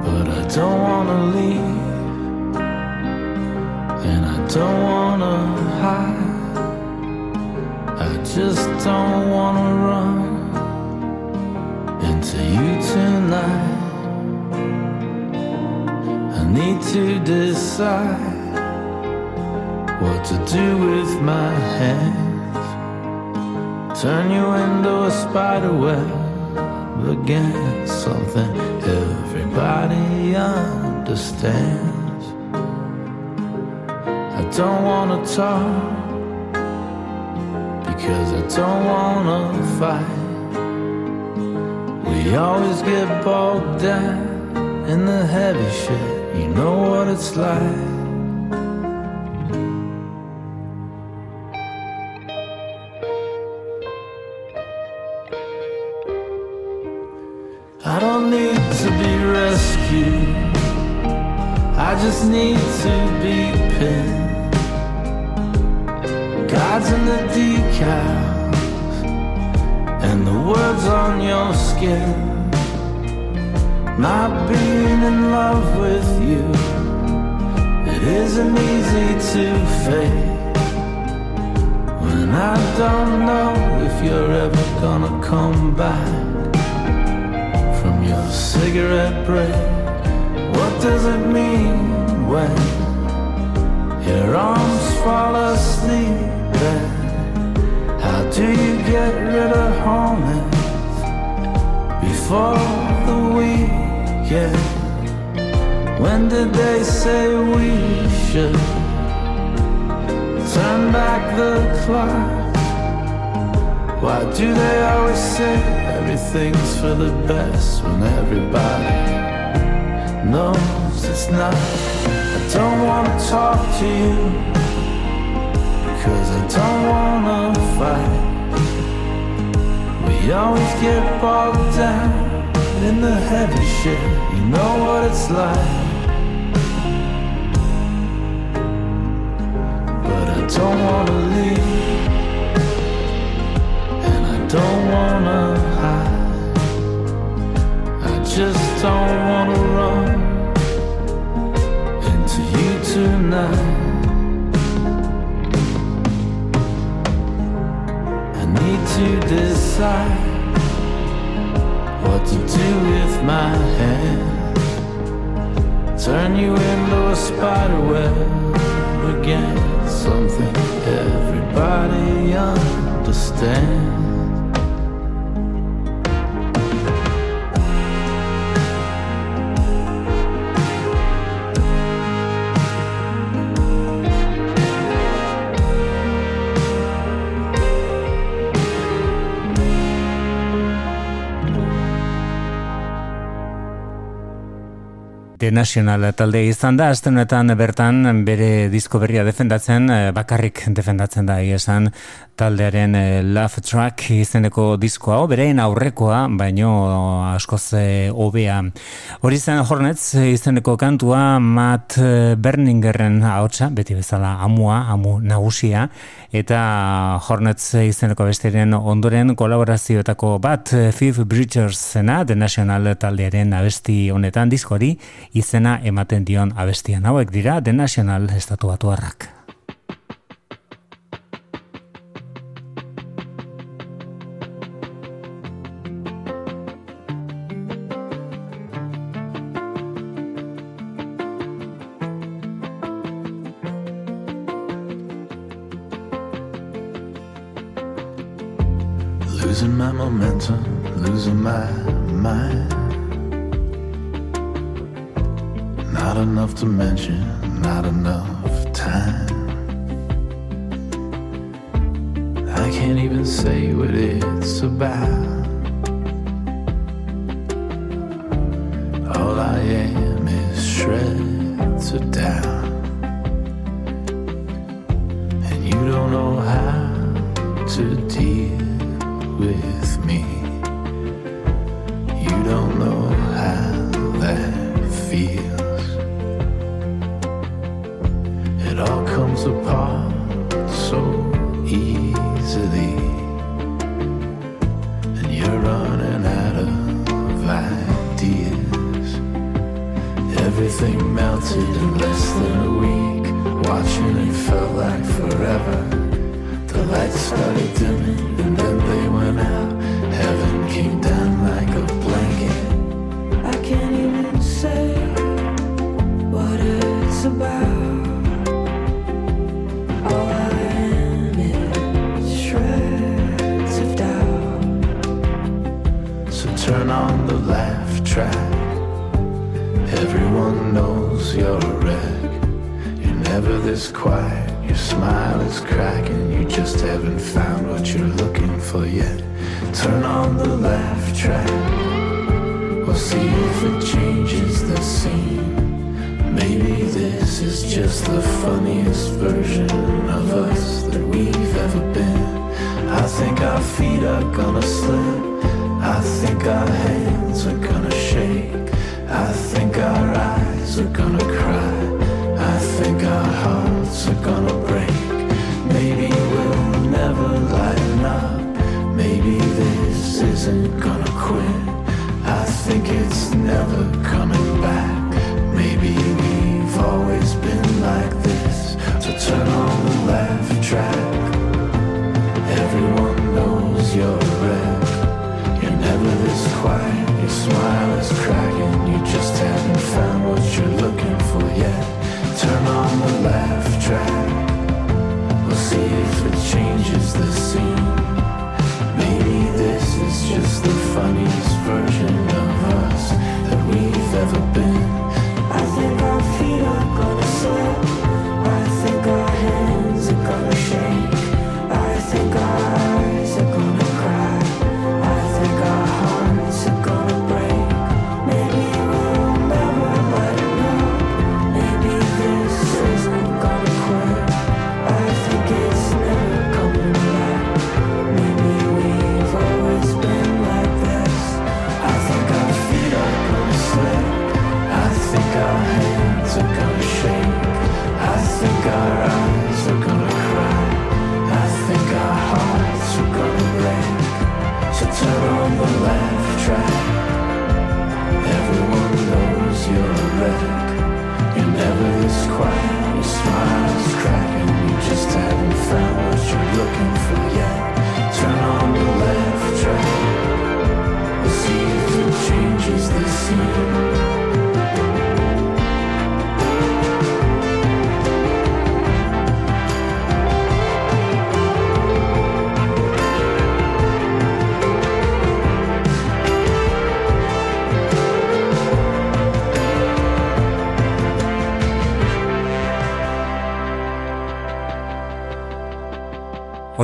But I don't wanna leave, and I don't wanna hide. I just don't wanna run into you tonight. I need to decide what to do with my hands. Turn you into a spider web against something everybody understands. I don't wanna talk because I don't wanna fight. We always get bogged down in the heavy shit. You know what it's like. To you because I don't wanna fight. We always get bogged down in the heavy shit. You know what it's like. But I don't wanna leave. And I don't wanna hide. I just don't wanna run tonight. I need to decide what to do with my hands. Turn you into a spider web again. Something everybody understands. The National talde izan da, azten honetan bertan bere disko berria defendatzen, eh, bakarrik defendatzen da esan taldearen eh, Love Track izeneko diskoa, hau. Bereen aurrekoa, baino askoz eh, hobea. Hori zen Hornets izeneko kantua Matt Berningerren ahotsa, beti bezala amua, amu nagusia, eta Hornets izeneko bestiren ondoren kolaborazioetako bat Fifth Bridgers zena, The National taldearen abesti honetan diskori, izena ematen dion abestian hauek dira The National estatu batuarrak.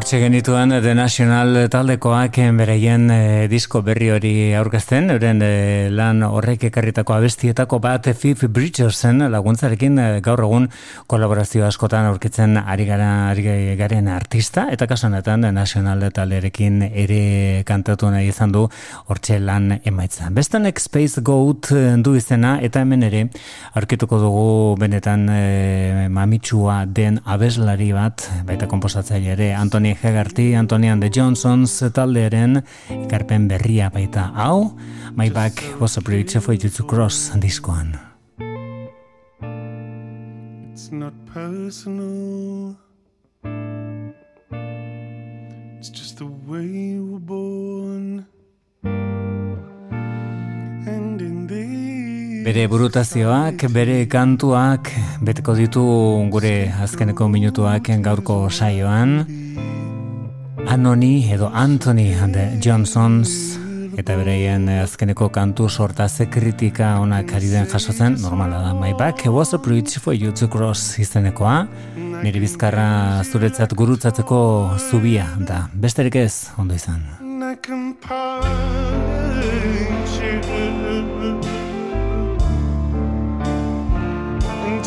hortxe genituen The National taldekoak eh, bereien e, eh, disko berri hori aurkezten, euren e, lan horrek ekarritako abestietako bat Fifth Bridgersen laguntzarekin e, gaur egun kolaborazio askotan aurkitzen ari gara ari garen artista, eta kasuanetan The National talerekin ere kantatu nahi izan du hortxe lan emaitza. Bestanek Space Goat du izena, eta hemen ere aurkituko dugu benetan e, mamitsua den abeslari bat, baita komposatzaile ere Antoni Hegarty, Antonian de Johnsons taldearen ikarpen berria baita hau, My Back Was a Bridge for You to Cross diskoan. It's not personal It's just the way you were born Bere burutazioak, bere kantuak, beteko ditu gure azkeneko minutuak gaurko saioan. Anoni edo Anthony and the Johnsons. Eta bereien eh, azkeneko kantu sortaze kritika ona ari den jasotzen, normala da, my back was a bridge for you to cross izenekoa, nire bizkarra zuretzat gurutzatzeko zubia da, besterik ez, ondo izan.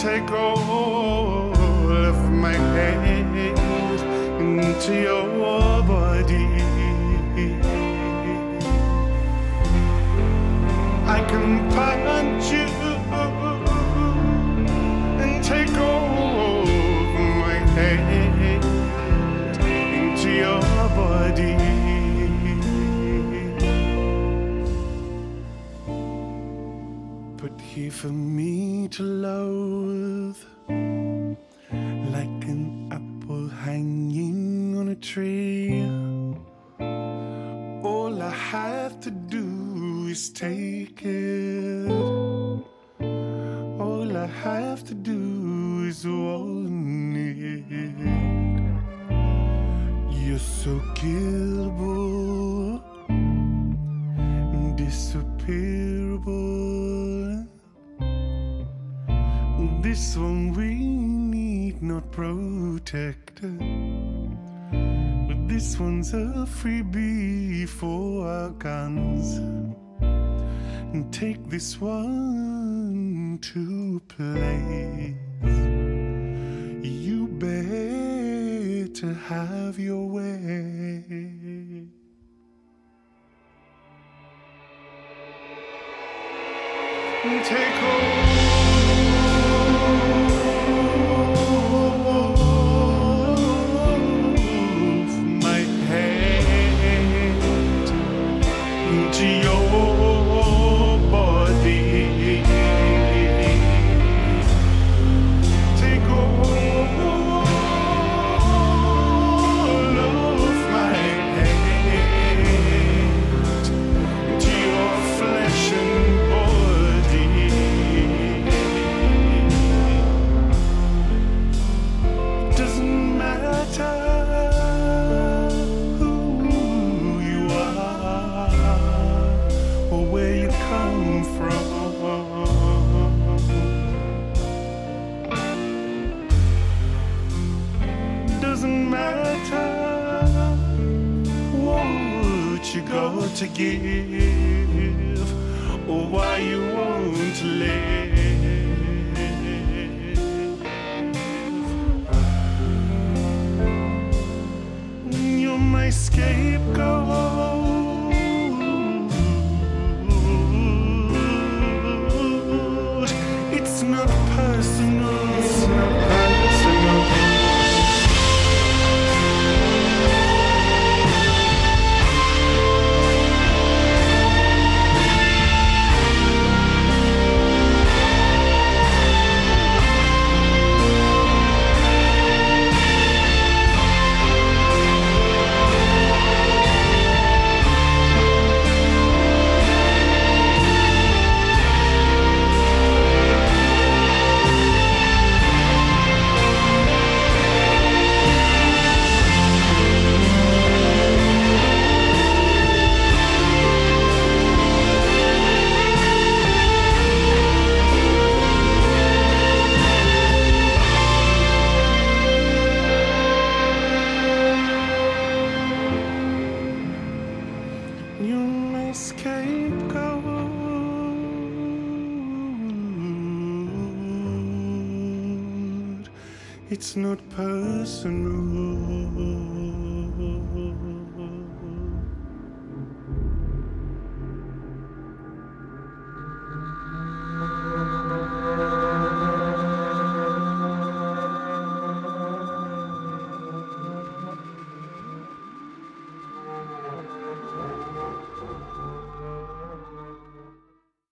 Take all of my pain. Into your body. I can punch you and take all of my hate into your body. But here for me to loathe, like an apple hanging tree. All I have to do is take it. All I have to do is want it. You're so killable, disappearable. This one we need not protected. But this one's a freebie for our guns. And take this one to place. You better have your way. Give